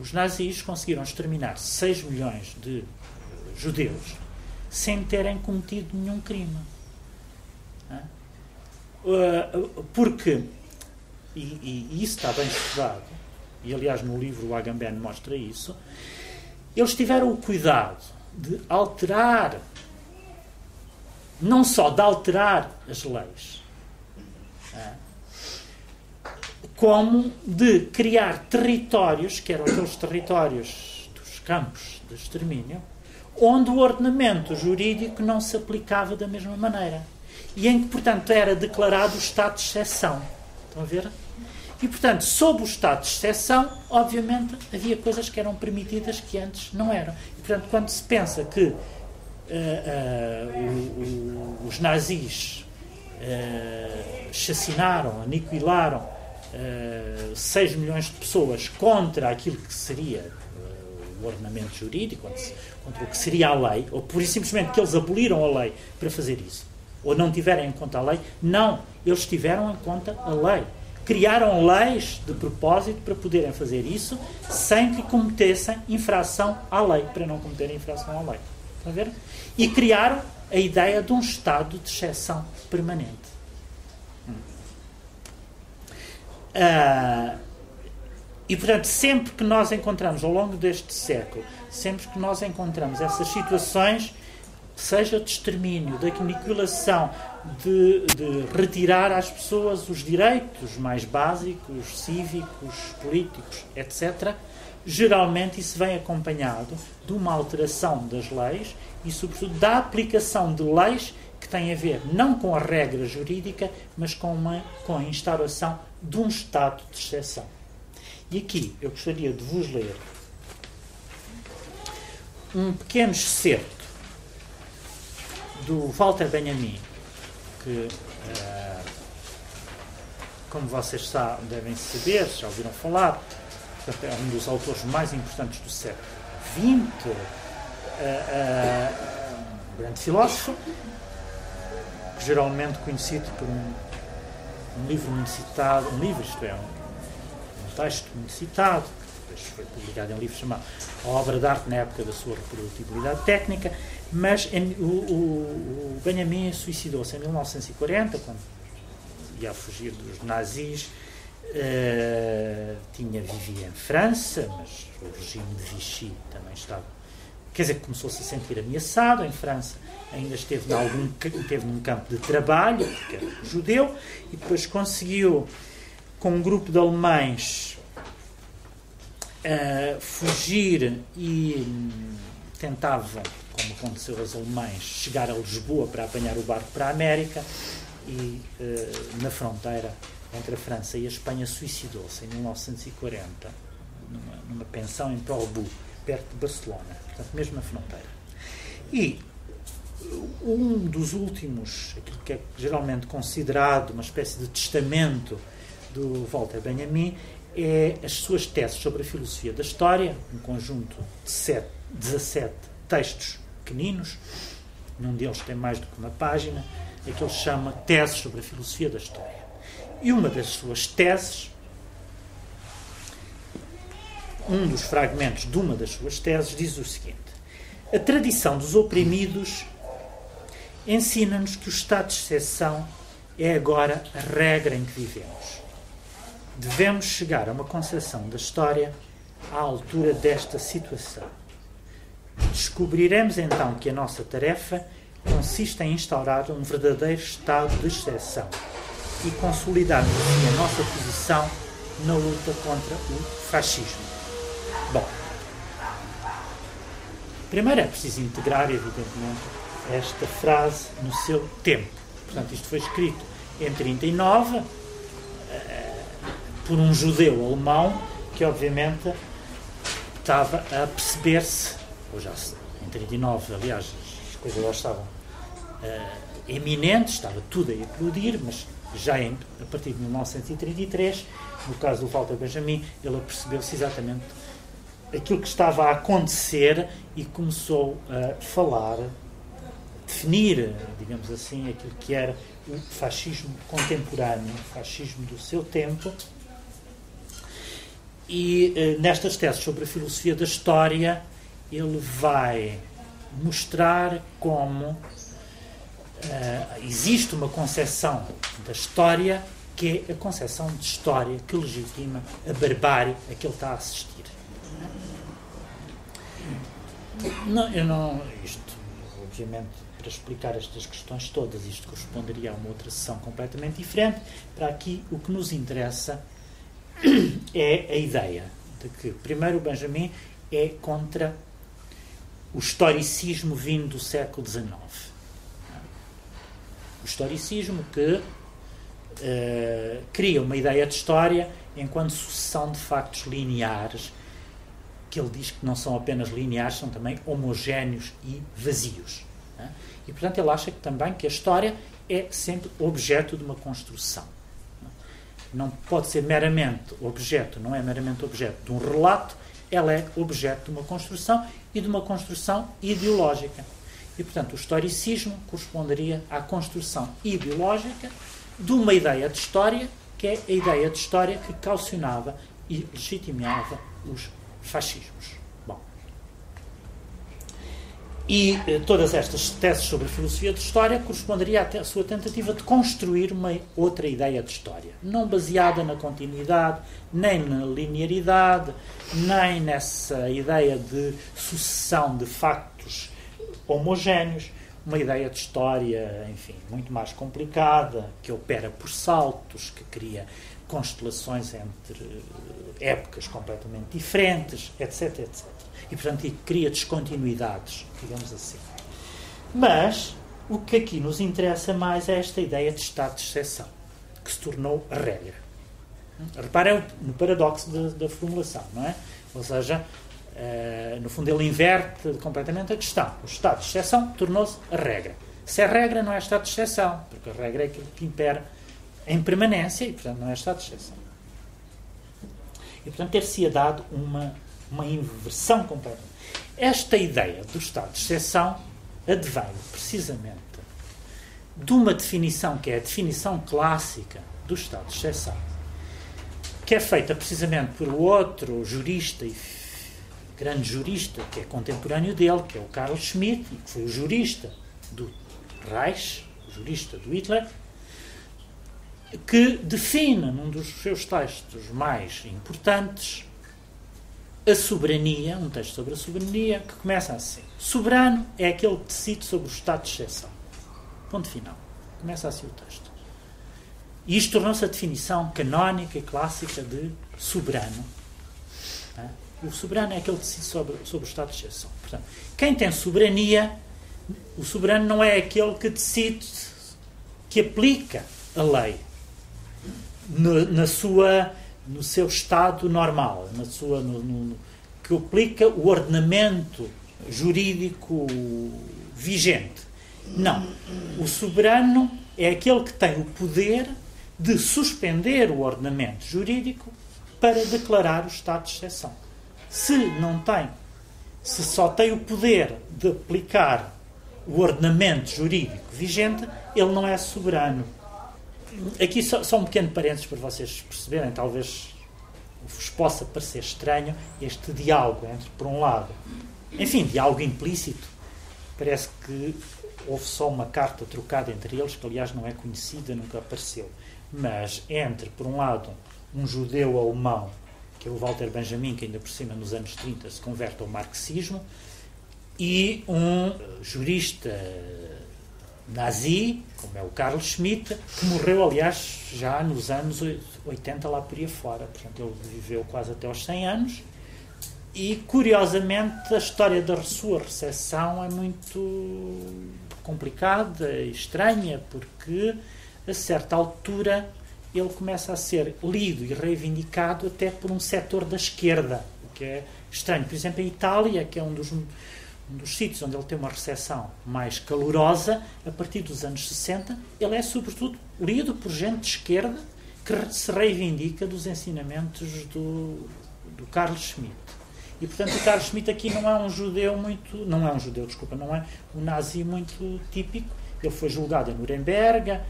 os, nazis conseguiram exterminar 6 milhões de judeus sem terem cometido nenhum crime. Uh, porque, e, e, e, isso está bem estudado, e aliás no livro o Agamben mostra isso, eles tiveram o cuidado de alterar, não só de alterar as leis, como de criar territórios, que eram aqueles territórios dos campos de extermínio, onde o ordenamento jurídico não se aplicava da mesma maneira. E em que, portanto, era declarado o estado de exceção. Estão a ver? E, portanto, sob o estado de exceção, obviamente, havia coisas que eram permitidas que antes não eram. E, portanto, quando se pensa que uh, uh, o, os nazis uh, chacinaram, aniquilaram 6 milhões de pessoas contra aquilo que seria uh, o ordenamento jurídico, contra o que seria a lei, ou por simplesmente que eles aboliram a lei para fazer isso, ou não tiverem em conta a lei. Não, eles tiveram em conta a lei. Criaram leis de propósito para poderem fazer isso sem que cometessem infração à lei, para não cometerem infração à lei. Está a ver? E criaram a ideia de um estado de exceção permanente. Uh, e, portanto, sempre que nós encontramos, ao longo deste século, sempre que nós encontramos essas situações, seja de extermínio, de aniquilação, de, de, retirar às pessoas os direitos mais básicos, cívicos, políticos, etc., geralmente isso vem acompanhado de uma alteração das leis e, sobretudo, da aplicação de leis que têm a ver não com a regra jurídica, mas com, uma, com a instauração de um estado de exceção. E aqui eu gostaria de vos ler um pequeno excerto do Walter Benjamin, que, uh, como vocês sabem, devem saber, já ouviram falar, é um dos autores mais importantes do século XX, uh, uh, um grande filósofo, geralmente conhecido por um um livro muito citado, um livro, isto é, um texto muito citado, depois foi publicado em um livro chamado A Obra de Arte na época da sua reprodutibilidade técnica, mas em, o, o, o Benjamin suicidou-se em 1940, quando ia fugir dos nazis, uh, tinha, vivia em França, mas o regime de Vichy também estava quer dizer, começou-se a sentir ameaçado. Em França ainda esteve, algum, esteve num campo de trabalho, porque era judeu, e depois conseguiu, com um grupo de alemães, uh, fugir e tentavam, como aconteceu aos alemães, chegar a Lisboa para apanhar o barco para a América e uh, na fronteira entre a França e a Espanha suicidou-se em 1940 numa, numa pensão em Portbou, perto de Barcelona, portanto mesmo na fronteira. E um dos últimos, aquilo que é geralmente considerado uma espécie de testamento do Walter Benjamin, é as suas teses sobre a filosofia da história, um conjunto de sete, 17 textos pequeninos, nenhum deles tem mais do que uma página, é que ele chama Teses sobre a Filosofia da História. E uma das suas teses, um dos fragmentos de uma das suas teses, diz o seguinte: A tradição dos oprimidos ensina-nos que o estado de exceção é agora a regra em que vivemos. Devemos chegar a uma concepção da história à altura desta situação. Descobriremos então que a nossa tarefa consiste em instaurar um verdadeiro estado de exceção e consolidarmos assim a nossa posição na luta contra o fascismo. Bom, primeiro é preciso integrar, evidentemente, esta frase no seu tempo. Portanto, isto foi escrito em 39 eh, por um judeu alemão que, obviamente, estava a perceber-se, ou já em 39, aliás, as coisas já estavam uh, eminentes, estava tudo a eclodir, mas já em, a partir de 1933, no caso do Walter Benjamin, ele percebeu-se exatamente aquilo que estava a acontecer e começou a falar, definir, digamos assim, aquilo que era o fascismo contemporâneo, o fascismo do seu tempo. E eh, nestas teses sobre a filosofia da história, ele vai mostrar como uh, existe uma concepção da história que é a concepção de história que legitima a barbárie a que ele está a assistir. Não, eu não. Isto, obviamente, para explicar estas questões todas, isto corresponderia a uma outra sessão completamente diferente. Para aqui, o que nos interessa é a ideia de que, primeiro, o Benjamin é contra o historicismo vindo do século XIX o historicismo que uh, cria uma ideia de história enquanto sucessão de factos lineares, que ele diz que não são apenas lineares, são também homogéneos e vazios. Né? E, portanto, ele acha que também que a história é sempre objeto de uma construção. Não pode ser meramente objeto, não é meramente objeto de um relato, ela é objeto de uma construção e de uma construção ideológica. E, portanto, o historicismo corresponderia à construção ideológica de uma ideia de história, que é a ideia de história que calcionava e legitimava os fascismos. E eh, todas estas teses sobre a filosofia de história corresponderia à sua tentativa de construir uma outra ideia de história, não baseada na continuidade, nem na linearidade, nem nessa ideia de sucessão de factos homogéneos, uma ideia de história, enfim, muito mais complicada, que opera por saltos, que cria constelações entre épocas completamente diferentes, etc, etc. E, portanto, cria descontinuidades, digamos assim. Mas, o que aqui nos interessa mais é esta ideia de estado de exceção, que se tornou a regra. Reparem no paradoxo da formulação, não é? Ou seja, Uh, no fundo, ele inverte completamente a questão. O estado de exceção tornou-se a regra. Se é regra, não é estado de exceção, porque a regra é aquilo que impera em permanência e, portanto, não é estado de exceção. E, portanto, ter-se-ia dado uma, uma inversão completa. Esta ideia do estado de exceção advém precisamente de uma definição que é a definição clássica do estado de exceção, que é feita precisamente por outro jurista e grande jurista que é contemporâneo dele, que é o Carl Schmitt, que foi o jurista do Reich, o jurista do Hitler, que define num dos seus textos mais importantes a soberania, um texto sobre a soberania, que começa assim. Soberano é aquele que decide sobre o estado de exceção. Ponto final. Começa assim o texto. E isto tornou-se a definição canónica e clássica de soberano. O soberano é aquele que decide sobre, sobre o estado de exceção. Portanto, quem tem soberania, o soberano não é aquele que decide, que aplica a lei no, na sua, no seu estado normal, na sua, no, no, que aplica o ordenamento jurídico vigente. Não. O soberano é aquele que tem o poder de suspender o ordenamento jurídico para declarar o estado de exceção. Se não tem, se só tem o poder de aplicar o ordenamento jurídico vigente, ele não é soberano. Aqui só, só um pequeno parênteses para vocês perceberem, talvez vos possa parecer estranho este diálogo entre, por um lado, enfim, diálogo implícito. Parece que houve só uma carta trocada entre eles, que aliás não é conhecida, nunca apareceu. Mas entre, por um lado, um judeu alemão, que é o Walter Benjamin, que ainda por cima nos anos 30 se converte ao marxismo, e um jurista nazi, como é o Carl Schmitt, que morreu, aliás, já nos anos 80 lá por aí fora. Portanto, ele viveu quase até aos 100 anos. E, curiosamente, a história da sua recessão é muito complicada e estranha, porque, a certa altura, ele começa a ser lido e reivindicado até por um setor da esquerda, o que é estranho. Por exemplo, em Itália, que é um dos um dos sítios onde ele tem uma recepção mais calorosa, a partir dos anos 60, ele é sobretudo lido por gente de esquerda que se reivindica dos ensinamentos do, do Carlos Schmitt. E portanto o Carlos Schmitt aqui não é um judeu muito, não é um judeu, desculpa, não é um nazi muito típico. Ele foi julgado em Nuremberg, eh,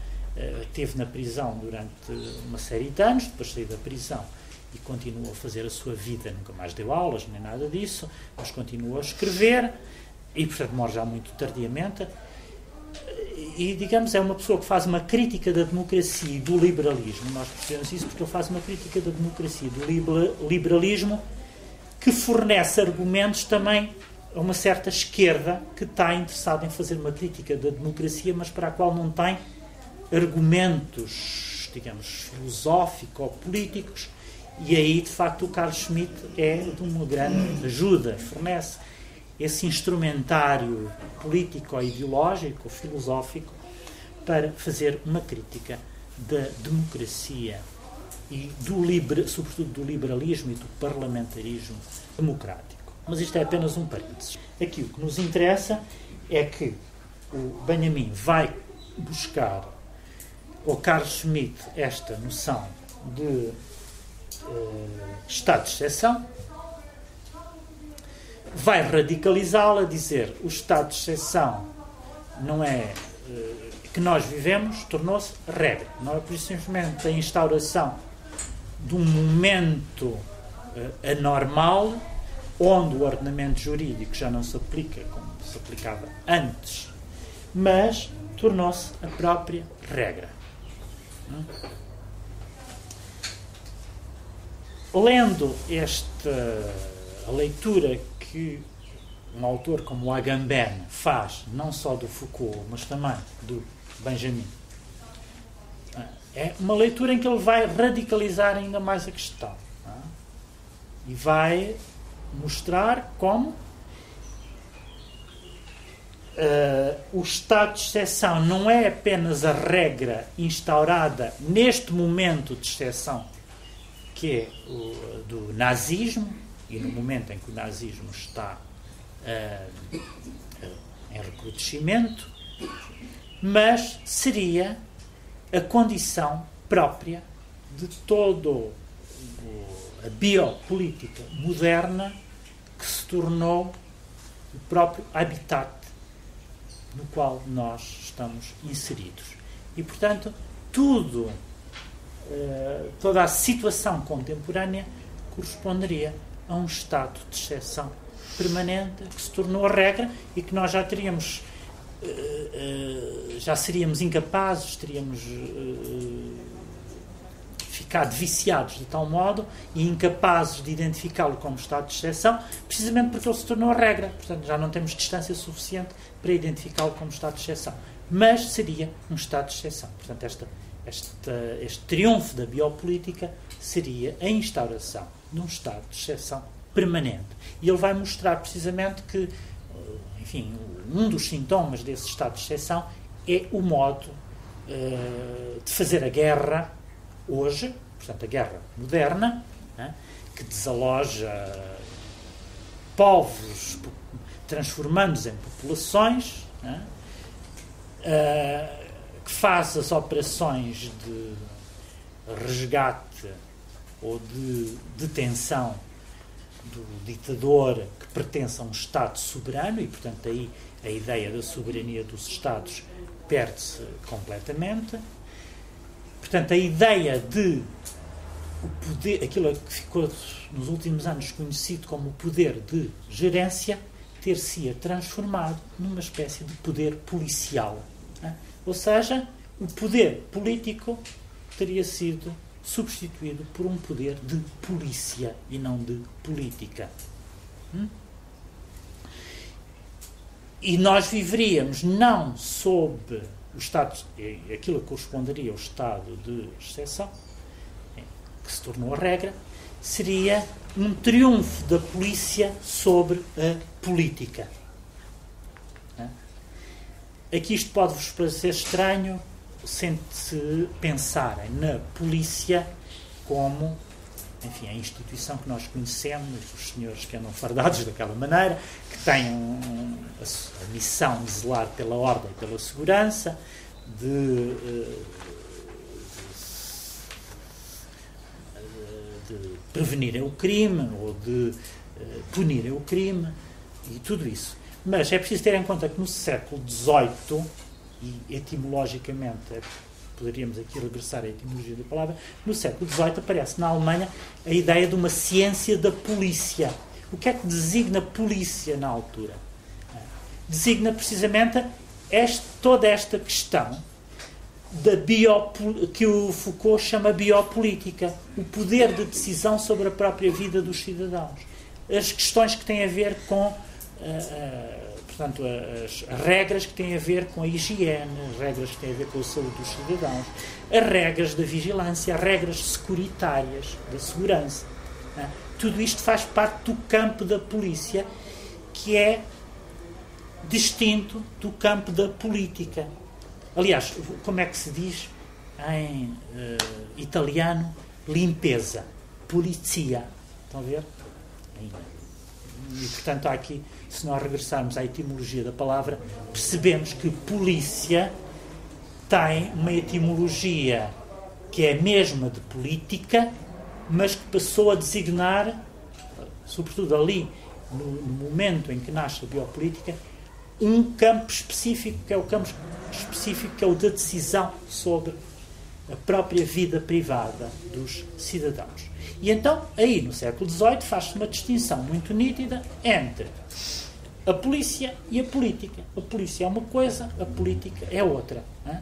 esteve na prisão durante uma série de anos, depois saiu da prisão e continuou a fazer a sua vida, nunca mais deu aulas, nem nada disso, mas continuou a escrever e, portanto, morre já muito tardiamente. E, digamos, é uma pessoa que faz uma crítica da democracia e do liberalismo. Nós percebemos isso porque ele faz uma crítica da democracia e do liberalismo que fornece argumentos também a uma certa esquerda que está interessada em fazer uma crítica da democracia, mas para a qual não tem argumentos, digamos, filosóficos ou políticos e aí, de facto, o Carlos Schmitt é de uma grande ajuda, fornece esse instrumentário político, ideológico, filosófico, para fazer uma crítica da democracia e, do liber, sobretudo, do liberalismo e do parlamentarismo democrático. Mas isto é apenas um parênteses. Aqui o que nos interessa é que o Benjamin vai buscar ao Carlos Schmitt esta noção de estado de exceção, vai radicalizá-la, dizer o estado de exceção não é uh, que nós vivemos, tornou-se regra. Não é por simplesmente a instauração de um momento uh, anormal onde o ordenamento jurídico já não se aplica como se aplicava antes, mas tornou-se a própria regra. Não? Lendo esta leitura que um autor como o Agamben faz, não só do Foucault, mas também do Benjamin, é uma leitura em que ele vai radicalizar ainda mais a questão é? e vai mostrar como Uh, o estado de exceção não é apenas a regra instaurada neste momento de exceção que é o, do nazismo, e no momento em que o nazismo está uh, em recrudescimento, mas seria a condição própria de todo a biopolítica moderna que se tornou o próprio habitat no qual nós estamos inseridos. E, portanto, tudo eh, toda a situação contemporânea corresponderia a um estado de exceção permanente que se tornou a regra e que nós já teríamos uh, uh, já seríamos incapazes teríamos ficado viciados de tal modo e incapazes de identificá-lo como estado de exceção, precisamente porque ele se tornou a regra. Portanto, já não temos distância suficiente para identificá-lo como estado de exceção. Mas seria um estado de exceção. Portanto, esta, esta, este triunfo da biopolítica seria a instauração de um estado de exceção permanente. E ele vai mostrar precisamente que, enfim, um dos sintomas desse estado de exceção é o modo uh, de fazer a guerra hoje, portanto, a guerra moderna, né, que desaloja povos, transformando-os em populações, né, uh, que faz as operações de resgate ou de detenção do ditador que pertence a um Estado soberano e, portanto, aí a ideia da soberania dos Estados perde-se completamente. Portanto, a ideia de o poder, aquilo que ficou nos últimos anos conhecido como o poder de gerência, ter-se transformado numa espécie de poder policial. Ou seja, o poder político teria sido substituído por um poder de polícia e não de política. Hum? E nós viveríamos não sob o estado, aquilo que corresponderia ao estado de exceção, que se tornou a regra, seria um triunfo da polícia sobre a política. Aqui isto pode-vos parecer estranho se pensarem na polícia como enfim, a instituição que nós conhecemos, os senhores que andam fardados daquela maneira, que têm um, a, a, missão de zelar pela ordem e pela segurança, de, de, de prevenirem o crime ou de uh, punirem o crime e tudo isso. Mas é preciso ter em conta que no século XVIII, e etimologicamente poderíamos aqui regressar à etimologia da palavra, no século XVIII aparece na Alemanha a ideia de uma ciência da polícia. O que é que designa polícia na altura? Designa precisamente este, toda esta questão da bio, que o Foucault chama biopolítica, o poder de decisão sobre a própria vida dos cidadãos. As questões que têm a ver com portanto, as, as, regras que têm a ver com a higiene, as regras que têm a ver com a saúde dos cidadãos, as regras da vigilância, as regras securitárias, da segurança. Né? Tudo isto faz parte do campo da polícia, que é distinto do campo da política. Aliás, como é que se diz em uh, italiano? Limpeza, polizia. Estão a ver? E, portanto, há aqui se nós regressarmos à etimologia da palavra, percebemos que polícia tem uma etimologia que é a mesma de política, mas que passou a designar, sobretudo ali, no, no momento em que nasce a biopolítica, um campo específico, que é o campo específico, que é o da decisão sobre a própria vida privada dos cidadãos. E então, aí no século XVIII, faz-se uma distinção muito nítida entre a polícia e a política. A polícia é uma coisa, a política é outra. A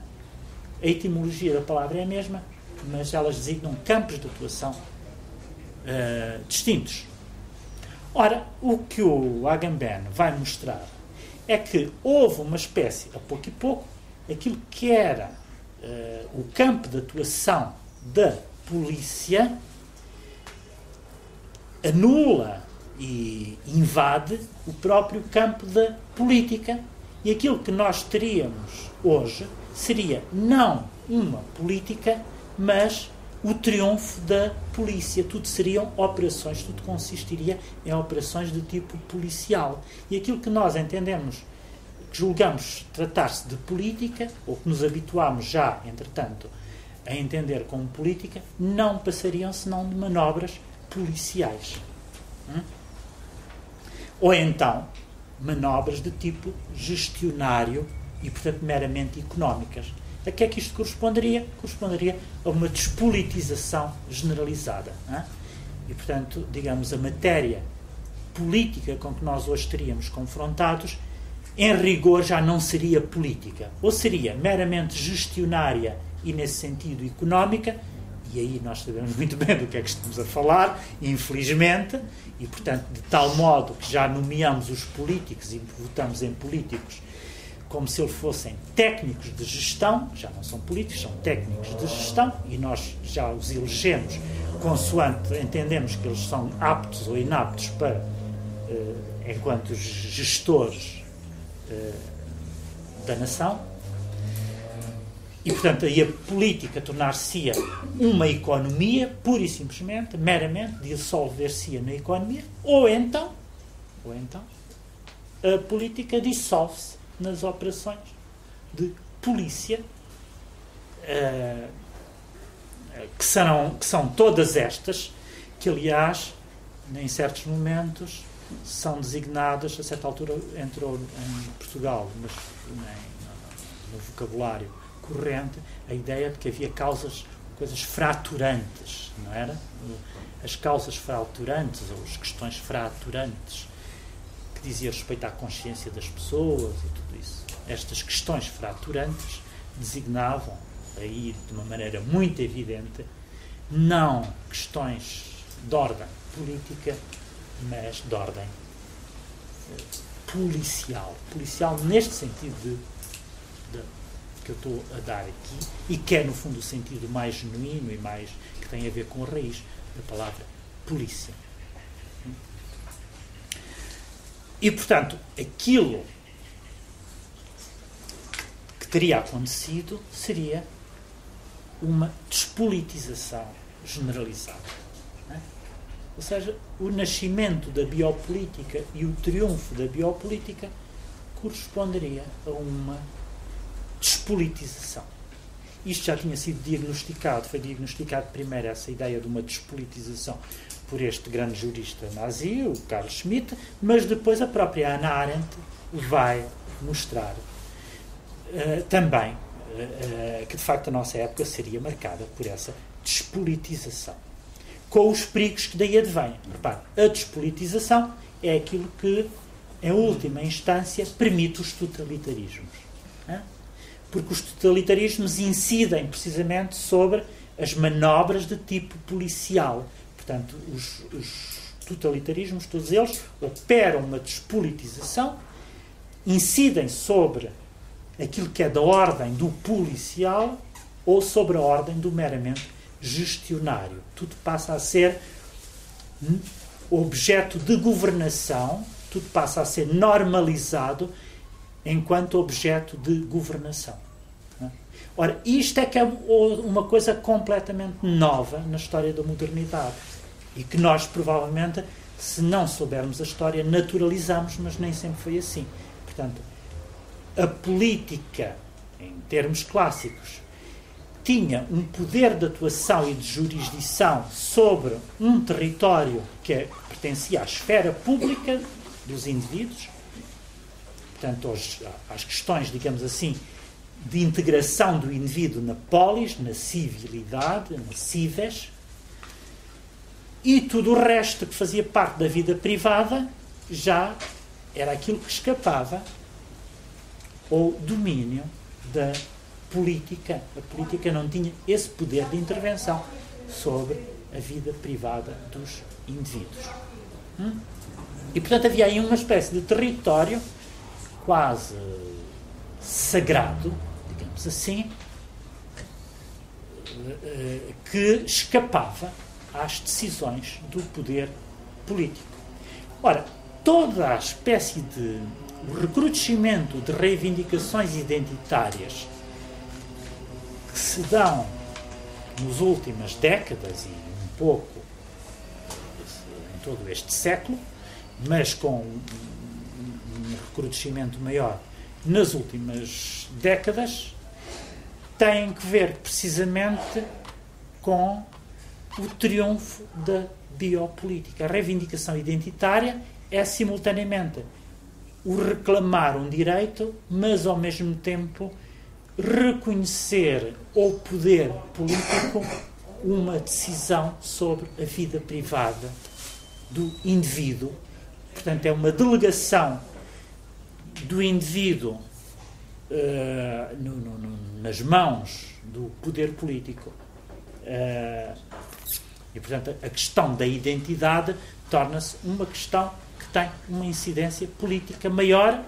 etimologia da palavra é a mesma, mas elas designam campos de atuação uh, distintos. Ora, o que o Agamben vai mostrar é que houve uma espécie, a pouco e pouco, aquilo que era uh, o campo de atuação da polícia anula e invade o próprio campo da política. E aquilo que nós teríamos hoje seria não uma política, mas o triunfo da polícia. Tudo seriam operações, tudo consistiria em operações de tipo policial. E aquilo que nós entendemos, que julgamos tratar-se de política, ou que nos habituamos já, entretanto, a entender como política, não passariam senão de manobras policiais. Hum? Ou então, manobras de tipo gestionário e, portanto, meramente económicas. A que é que isto corresponderia? Corresponderia a uma despolitização generalizada. E, portanto, digamos, a matéria política com que nós hoje estaríamos confrontados, em rigor já não seria política. Ou seria meramente gestionária e, nesse sentido, económica, e aí nós sabemos muito bem do que é que estamos a falar, infelizmente, e portanto, de tal modo que já nomeamos os políticos e votamos em políticos como se eles fossem técnicos de gestão, já não são políticos, são técnicos de gestão, e nós já os elegemos consoante entendemos que eles são aptos ou inaptos para, eh, enquanto gestores eh, da nação. E, portanto, aí a política tornar-se-ia uma economia, pura e simplesmente, meramente, dissolver-se-ia na economia, ou então, ou então, a política dissolve-se nas operações de polícia, uh, que, serão, que são todas estas, que aliás, em certos momentos, são designadas, a certa altura entrou em Portugal, mas no vocabulário corrente a ideia de que havia causas, coisas fraturantes, não era? As causas fraturantes, ou as questões fraturantes, que dizia respeito à consciência das pessoas e tudo isso. Estas questões fraturantes designavam, aí de uma maneira muito evidente, não questões de ordem política, mas de ordem eh, policial. Policial neste sentido de, de que eu estou a dar aqui e que é, no fundo, o sentido mais genuíno e mais que tem a ver com a raiz da palavra polícia. E, portanto, aquilo que teria acontecido seria uma despolitização generalizada. É? Ou seja, o nascimento da biopolítica e o triunfo da biopolítica corresponderia a uma despolitização. Isto já tinha sido diagnosticado, foi diagnosticado primeiro essa ideia de uma despolitização por este grande jurista nazi, o Carl Schmitt, mas depois a própria Ana Arendt vai mostrar uh, também uh, que de facto a nossa época seria marcada por essa despolitização. Com os perigos que daí advêm. Repare, a despolitização é aquilo que, em última instância, permite os totalitarismos porque os totalitarismos incidem precisamente sobre as manobras de tipo policial. Portanto, os, os totalitarismos, todos eles, operam uma despolitização, incidem sobre aquilo que é da ordem do policial ou sobre a ordem do meramente gestionário. Tudo passa a ser objeto de governação, tudo passa a ser normalizado enquanto objeto de governação. Ora, isto é que é uma coisa completamente nova na história da modernidade e que nós, provavelmente, se não soubermos a história, naturalizamos, mas nem sempre foi assim. Portanto, a política, em termos clássicos, tinha um poder de atuação e de jurisdição sobre um território que pertencia à esfera pública dos indivíduos portanto, aos, às questões, digamos assim, de integração do indivíduo na polis, na civilidade, na cives, e tudo o resto que fazia parte da vida privada já era aquilo que escapava ao domínio da política. A política não tinha esse poder de intervenção sobre a vida privada dos indivíduos. Hum? E, portanto, havia aí uma espécie de território quase sagrado, digamos assim, que escapava às decisões do poder político. Ora, toda a espécie de recrudescimento de reivindicações identitárias que se dão nas últimas décadas e um pouco em todo este século, mas com recrudescimento maior nas últimas décadas têm que ver precisamente com o triunfo da biopolítica. A reivindicação identitária é simultaneamente o reclamar um direito, mas ao mesmo tempo reconhecer ao poder político uma decisão sobre a vida privada do indivíduo. Portanto, é uma delegação do indivíduo uh, no, no, nas mãos do poder político Uh, e, portanto, a questão da identidade torna-se uma questão que tem uma incidência política maior,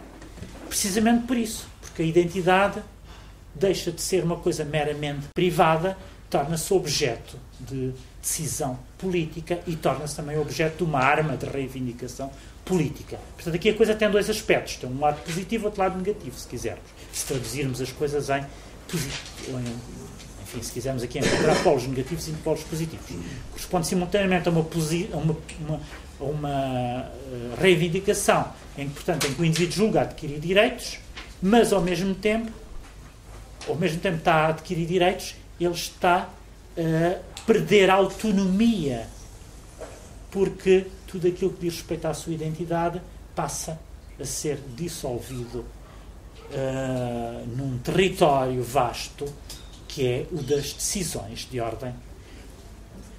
precisamente por isso, porque a identidade deixa de ser uma coisa meramente privada, torna-se objeto de decisão política e torna-se também objeto de uma arma de reivindicação política. Portanto, aqui a coisa tem dois aspectos: tem um lado positivo e outro lado negativo, se quisermos. Se traduzirmos as coisas em, enfim, se quisermos aqui encontrar polos negativos e polos positivos. Corresponde simultaneamente a uma, a uma, uma, a uma eh, reivindicação em que, portanto, em que o indivíduo julga adquirir direitos, mas ao mesmo tempo, ao mesmo tempo está a adquirir direitos, ele está a perder autonomia, porque tudo aquilo que diz respeito à sua identidade passa a ser dissolvido uh, num território vasto que é o das decisões de ordem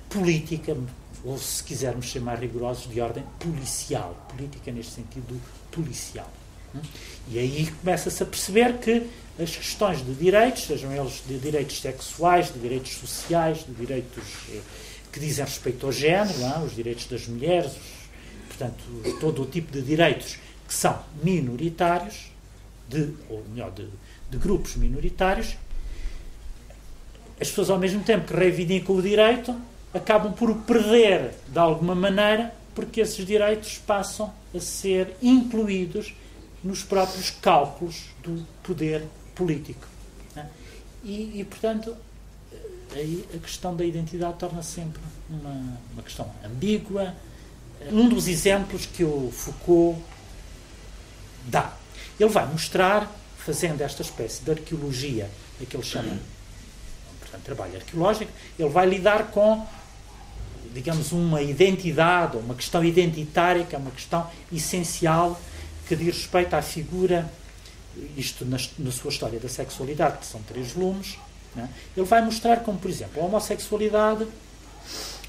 política, ou se quisermos ser mais rigorosos, de ordem policial. Política neste sentido policial. E aí começa-se a perceber que as questões de direitos, sejam eles de direitos sexuais, de direitos sociais, de direitos eh, que dizem respeito ao género, não? os direitos das mulheres, portanto, todo o tipo de direitos que são minoritários, de, ou melhor, de, de grupos minoritários, as pessoas, ao mesmo tempo que reivindicam o direito, acabam por o perder de alguma maneira, porque esses direitos passam a ser incluídos nos próprios cálculos do poder político. Né? E, e, portanto, aí a questão da identidade torna -se sempre uma, uma questão ambígua. Um dos exemplos que o Foucault dá, ele vai mostrar, fazendo esta espécie de arqueologia, a que ele chama portanto, trabalho arqueológico, ele vai lidar com, digamos, uma identidade, uma questão identitária, que é uma questão essencial que diz respeito à figura, isto na, na sua história da sexualidade, que são três volumes, né? ele vai mostrar como, por exemplo, a homossexualidade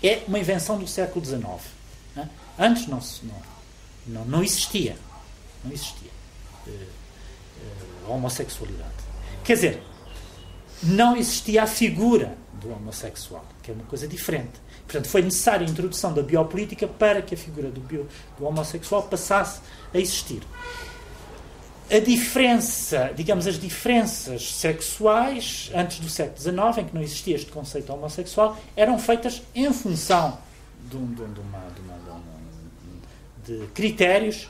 é uma invenção do século XIX. Né? Antes não, não, não, não existia. Não existia a homossexualidade. Quer dizer, não existia a figura do homossexual, que é uma coisa diferente. Portanto, foi necessária a introdução da biopolítica para que a figura do, bio, do homossexual passasse a existir. A diferença, digamos, as diferenças sexuais antes do século XIX, em que não existia este conceito homossexual, eram feitas em função de, um, de, de, uma, de critérios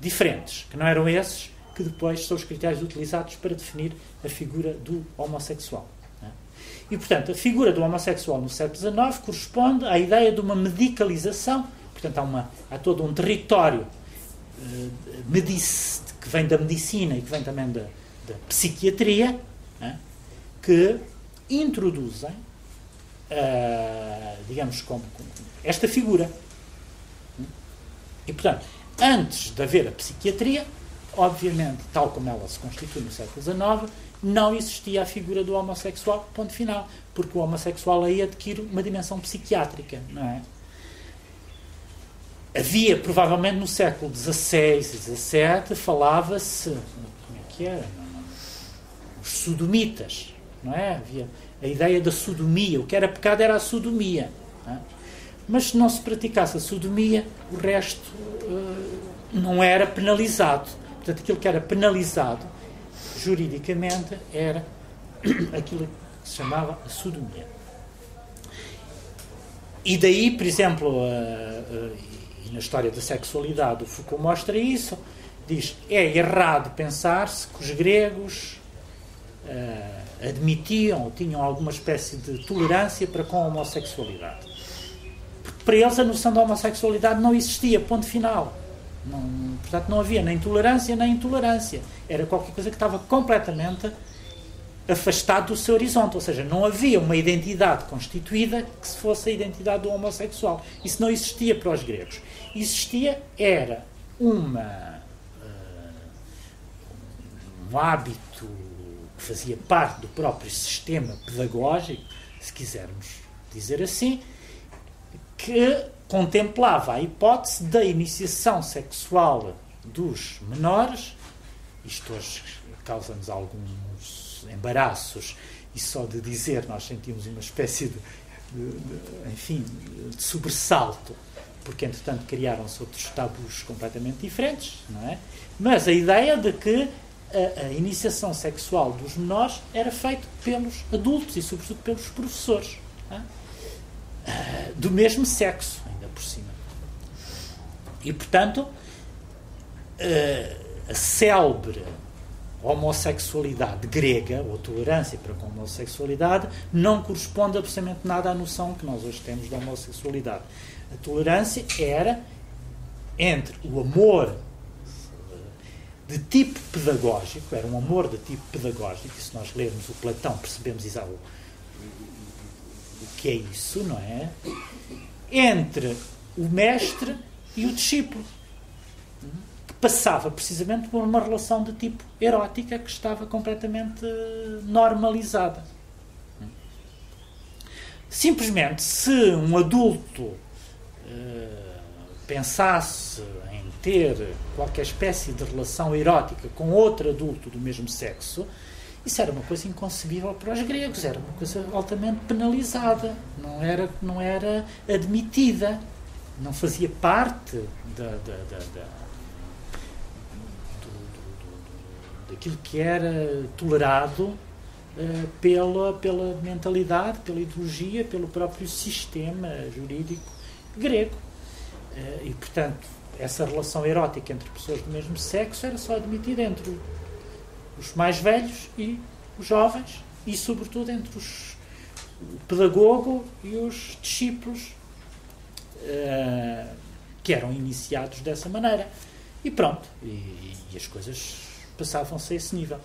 diferentes, que não eram esses que depois são os critérios utilizados para definir a figura do homossexual. É? E, portanto, a figura do homossexual no século XIX corresponde à ideia de uma medicalização, portanto, há, uma, há todo um território uh, que vem da medicina e que vem também da, da psiquiatria, é? que introduzem, uh, digamos, como, como, esta figura. E, portanto, antes de haver a psiquiatria, obviamente, tal como ela se constitui no século XIX, não existia a figura do homossexual, ponto final, porque o homossexual aí adquire uma dimensão psiquiátrica, não é? Havia, provavelmente, no século XVI XVII, falava-se, como é que era? Os sodomitas, não é? Havia a ideia da sodomia, o que era pecado era a sodomia. É? Mas se não se praticasse a sodomia, o resto uh, não era penalizado. Portanto, aquilo que era penalizado juridicamente era (clears throat) aquilo que se chamava a sodomia. E daí, por exemplo, na história da sexualidade, o Foucault mostra isso, diz é errado pensar-se que os gregos uh, admitiam ou tinham alguma espécie de tolerância para com a homossexualidade. Porque para eles a noção da homossexualidade não existia, ponto final. Não, portanto, não havia nem tolerância nem intolerância. Era qualquer coisa que estava completamente afastado do seu horizonte. Ou seja, não havia uma identidade constituída que se fosse a identidade do homossexual. Isso não existia para os gregos. Existia, era uma, uh, um hábito que fazia parte do próprio sistema pedagógico, se quisermos dizer assim, que contemplava a hipótese da iniciação sexual dos menores, isto hoje causa-nos alguns embaraços, e só de dizer nós sentimos uma espécie de de, de, enfim, de sobressalto, porque entretanto criaram-se outros tabus completamente diferentes, não é? Mas a ideia de que a, a, iniciação sexual dos menores era feita pelos adultos e, sobretudo, pelos professores é? do mesmo sexo. E, portanto, a célebre homossexualidade grega, ou tolerância para com a homossexualidade, não corresponde absolutamente nada à noção que nós hoje temos da homossexualidade. A tolerância era entre o amor de tipo pedagógico, era um amor de tipo pedagógico, e se nós lermos o Platão percebemos o, o que é isso, não é? Entre o mestre e o discípulo, que passava precisamente por uma relação de tipo erótica que estava completamente normalizada. Simplesmente, se um adulto uh, pensasse ter qualquer espécie de relação erótica com outro adulto do mesmo sexo, isso era uma coisa inconcebível para os gregos, era uma coisa altamente penalizada, não era, não era admitida, não fazia parte da, da, da, da do, do, do, daquilo que era tolerado uh, pela, pela mentalidade, pela ideologia, pelo próprio sistema jurídico grego. Uh, e, portanto, essa relação erótica entre pessoas do mesmo sexo era só admitida entre os mais velhos e os jovens e, sobretudo, entre os, o pedagogo e os discípulos uh, que eram iniciados dessa maneira. E pronto, e, e as coisas passavam-se a esse nível.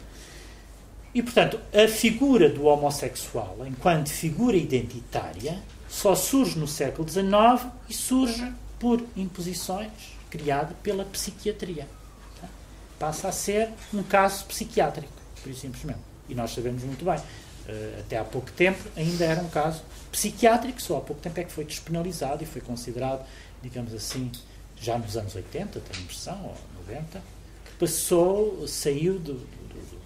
E, portanto, a figura do homossexual, enquanto figura identitária, só surge no século XIX e surge por imposições criado pela psiquiatria. Passa a ser um caso psiquiátrico, por simplesmente. E nós sabemos muito bem, até há pouco tempo ainda era um caso psiquiátrico, só há pouco tempo é que foi despenalizado e foi considerado, digamos assim, já nos anos 80, tenho impressão, ou 90, que passou, saiu do, do,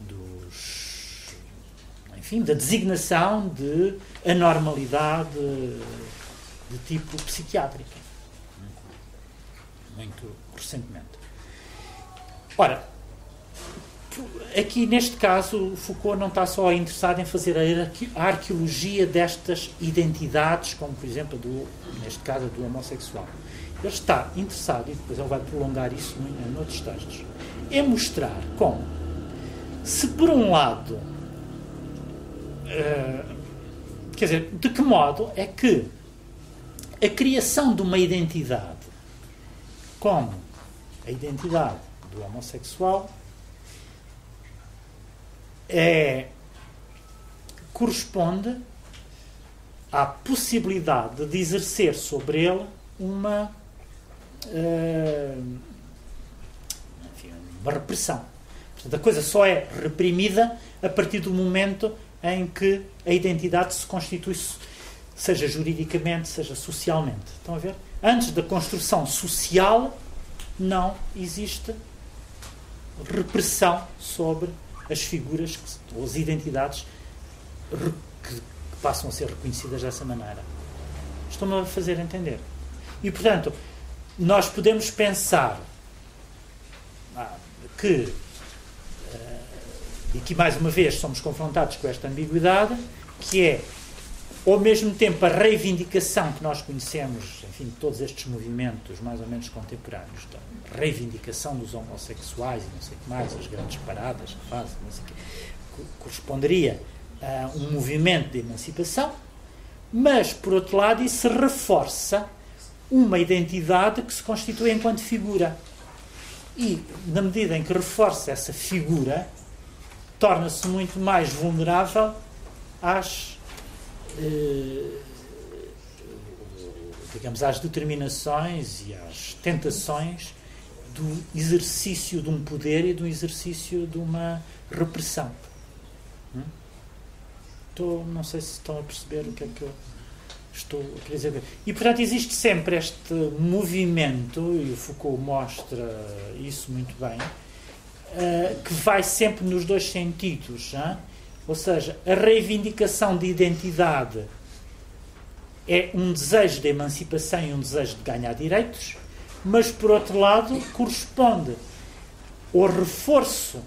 do, dos. enfim, da designação de anormalidade de tipo psiquiátrico muito recentemente. Ora, aqui neste caso, Foucault não está só interessado em fazer a arqueologia destas identidades, como por exemplo, do, neste caso, do homossexual. Ele está interessado, e depois ele vai prolongar isso em, outros textos, em mostrar como, se por um lado, uh, quer dizer, de que modo é que a criação de uma identidade como a identidade do homossexual é, corresponde à possibilidade de exercer sobre ele uma, uh, enfim, uma repressão. Portanto, a coisa só é reprimida a partir do momento em que a identidade se constitui, seja juridicamente, seja socialmente. Estão a ver? Antes da construção social, não existe repressão sobre as figuras ou as identidades que passam a ser reconhecidas dessa maneira. Estou-me a fazer entender. E, portanto, nós podemos pensar ah, que, eh, e que mais uma vez somos confrontados com esta ambiguidade, que é ao mesmo tempo a reivindicação que nós conhecemos, enfim, de todos estes movimentos mais ou menos contemporâneos, da reivindicação dos homossexuais e não sei o que mais, as grandes paradas que fazem, não sei o que, corresponderia a um movimento de emancipação, mas, por outro lado, isso reforça uma identidade que se constitui enquanto figura. E, na medida em que reforça essa figura, torna-se muito mais vulnerável às digamos, às determinações e às tentações do exercício de um poder e do exercício de uma repressão. Hum? Estou, não sei se estão a perceber o que é que eu estou a querer dizer. E, portanto, existe sempre este movimento, e o Foucault mostra isso muito bem, uh, que vai sempre nos dois sentidos. Hein? Ou seja, a reivindicação de identidade é um desejo de emancipação e um desejo de ganhar direitos, mas, por outro lado, corresponde ao reforço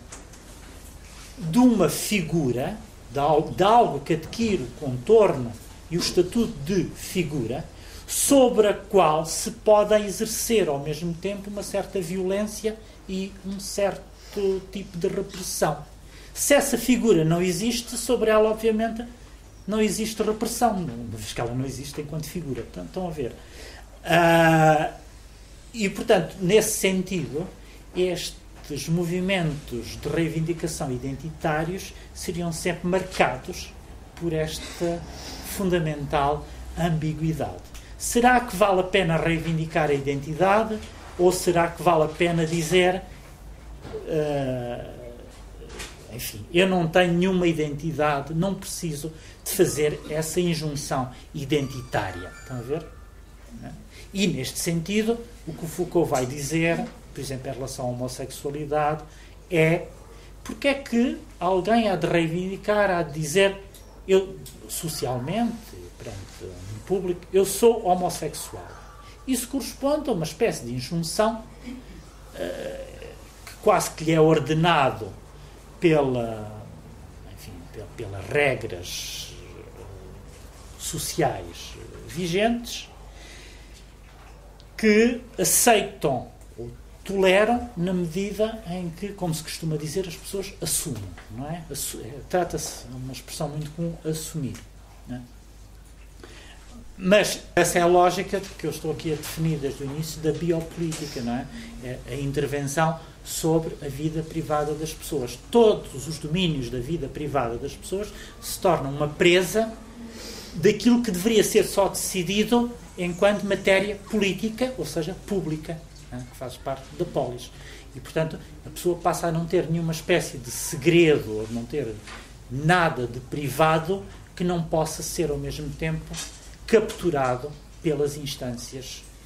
de uma figura, de algo que adquire o contorno e o estatuto de figura, sobre a qual se pode exercer ao mesmo tempo uma certa violência e um certo tipo de repressão. Se essa figura não existe, sobre ela, obviamente, não existe repressão, uma vez que ela não existe enquanto figura. Estão, estão a ver? Uh, e, portanto, nesse sentido, estes movimentos de reivindicação identitários seriam sempre marcados por esta fundamental ambiguidade. Será que vale a pena reivindicar a identidade ou será que vale a pena dizer uh, enfim, eu não tenho nenhuma identidade, não preciso de fazer essa injunção identitária. Estão a ver? E neste sentido, o que o Foucault vai dizer, por exemplo, em relação à homossexualidade, é porque é que alguém há de reivindicar, há de dizer, eu socialmente, perante um público, eu sou homossexual. Isso corresponde a uma espécie de injunção uh, que quase que lhe é ordenado pela, enfim, pelas regras eh, sociais vigentes que aceitam ou toleram na medida em que, como se costuma dizer, as pessoas assumem, não é? é trata-se, é uma expressão muito comum, assumir. É? Mas essa é a lógica que eu estou aqui a definir desde o início da biopolítica, não é? é a intervenção sobre a vida privada das pessoas. Todos os domínios da vida privada das pessoas se tornam uma presa daquilo que deveria ser só decidido enquanto matéria política, ou seja, pública, né, que faz parte da polis. E, portanto, a pessoa passa a não ter nenhuma espécie de segredo, ou não ter nada de privado que não possa ser, ao mesmo tempo, capturado pelas instâncias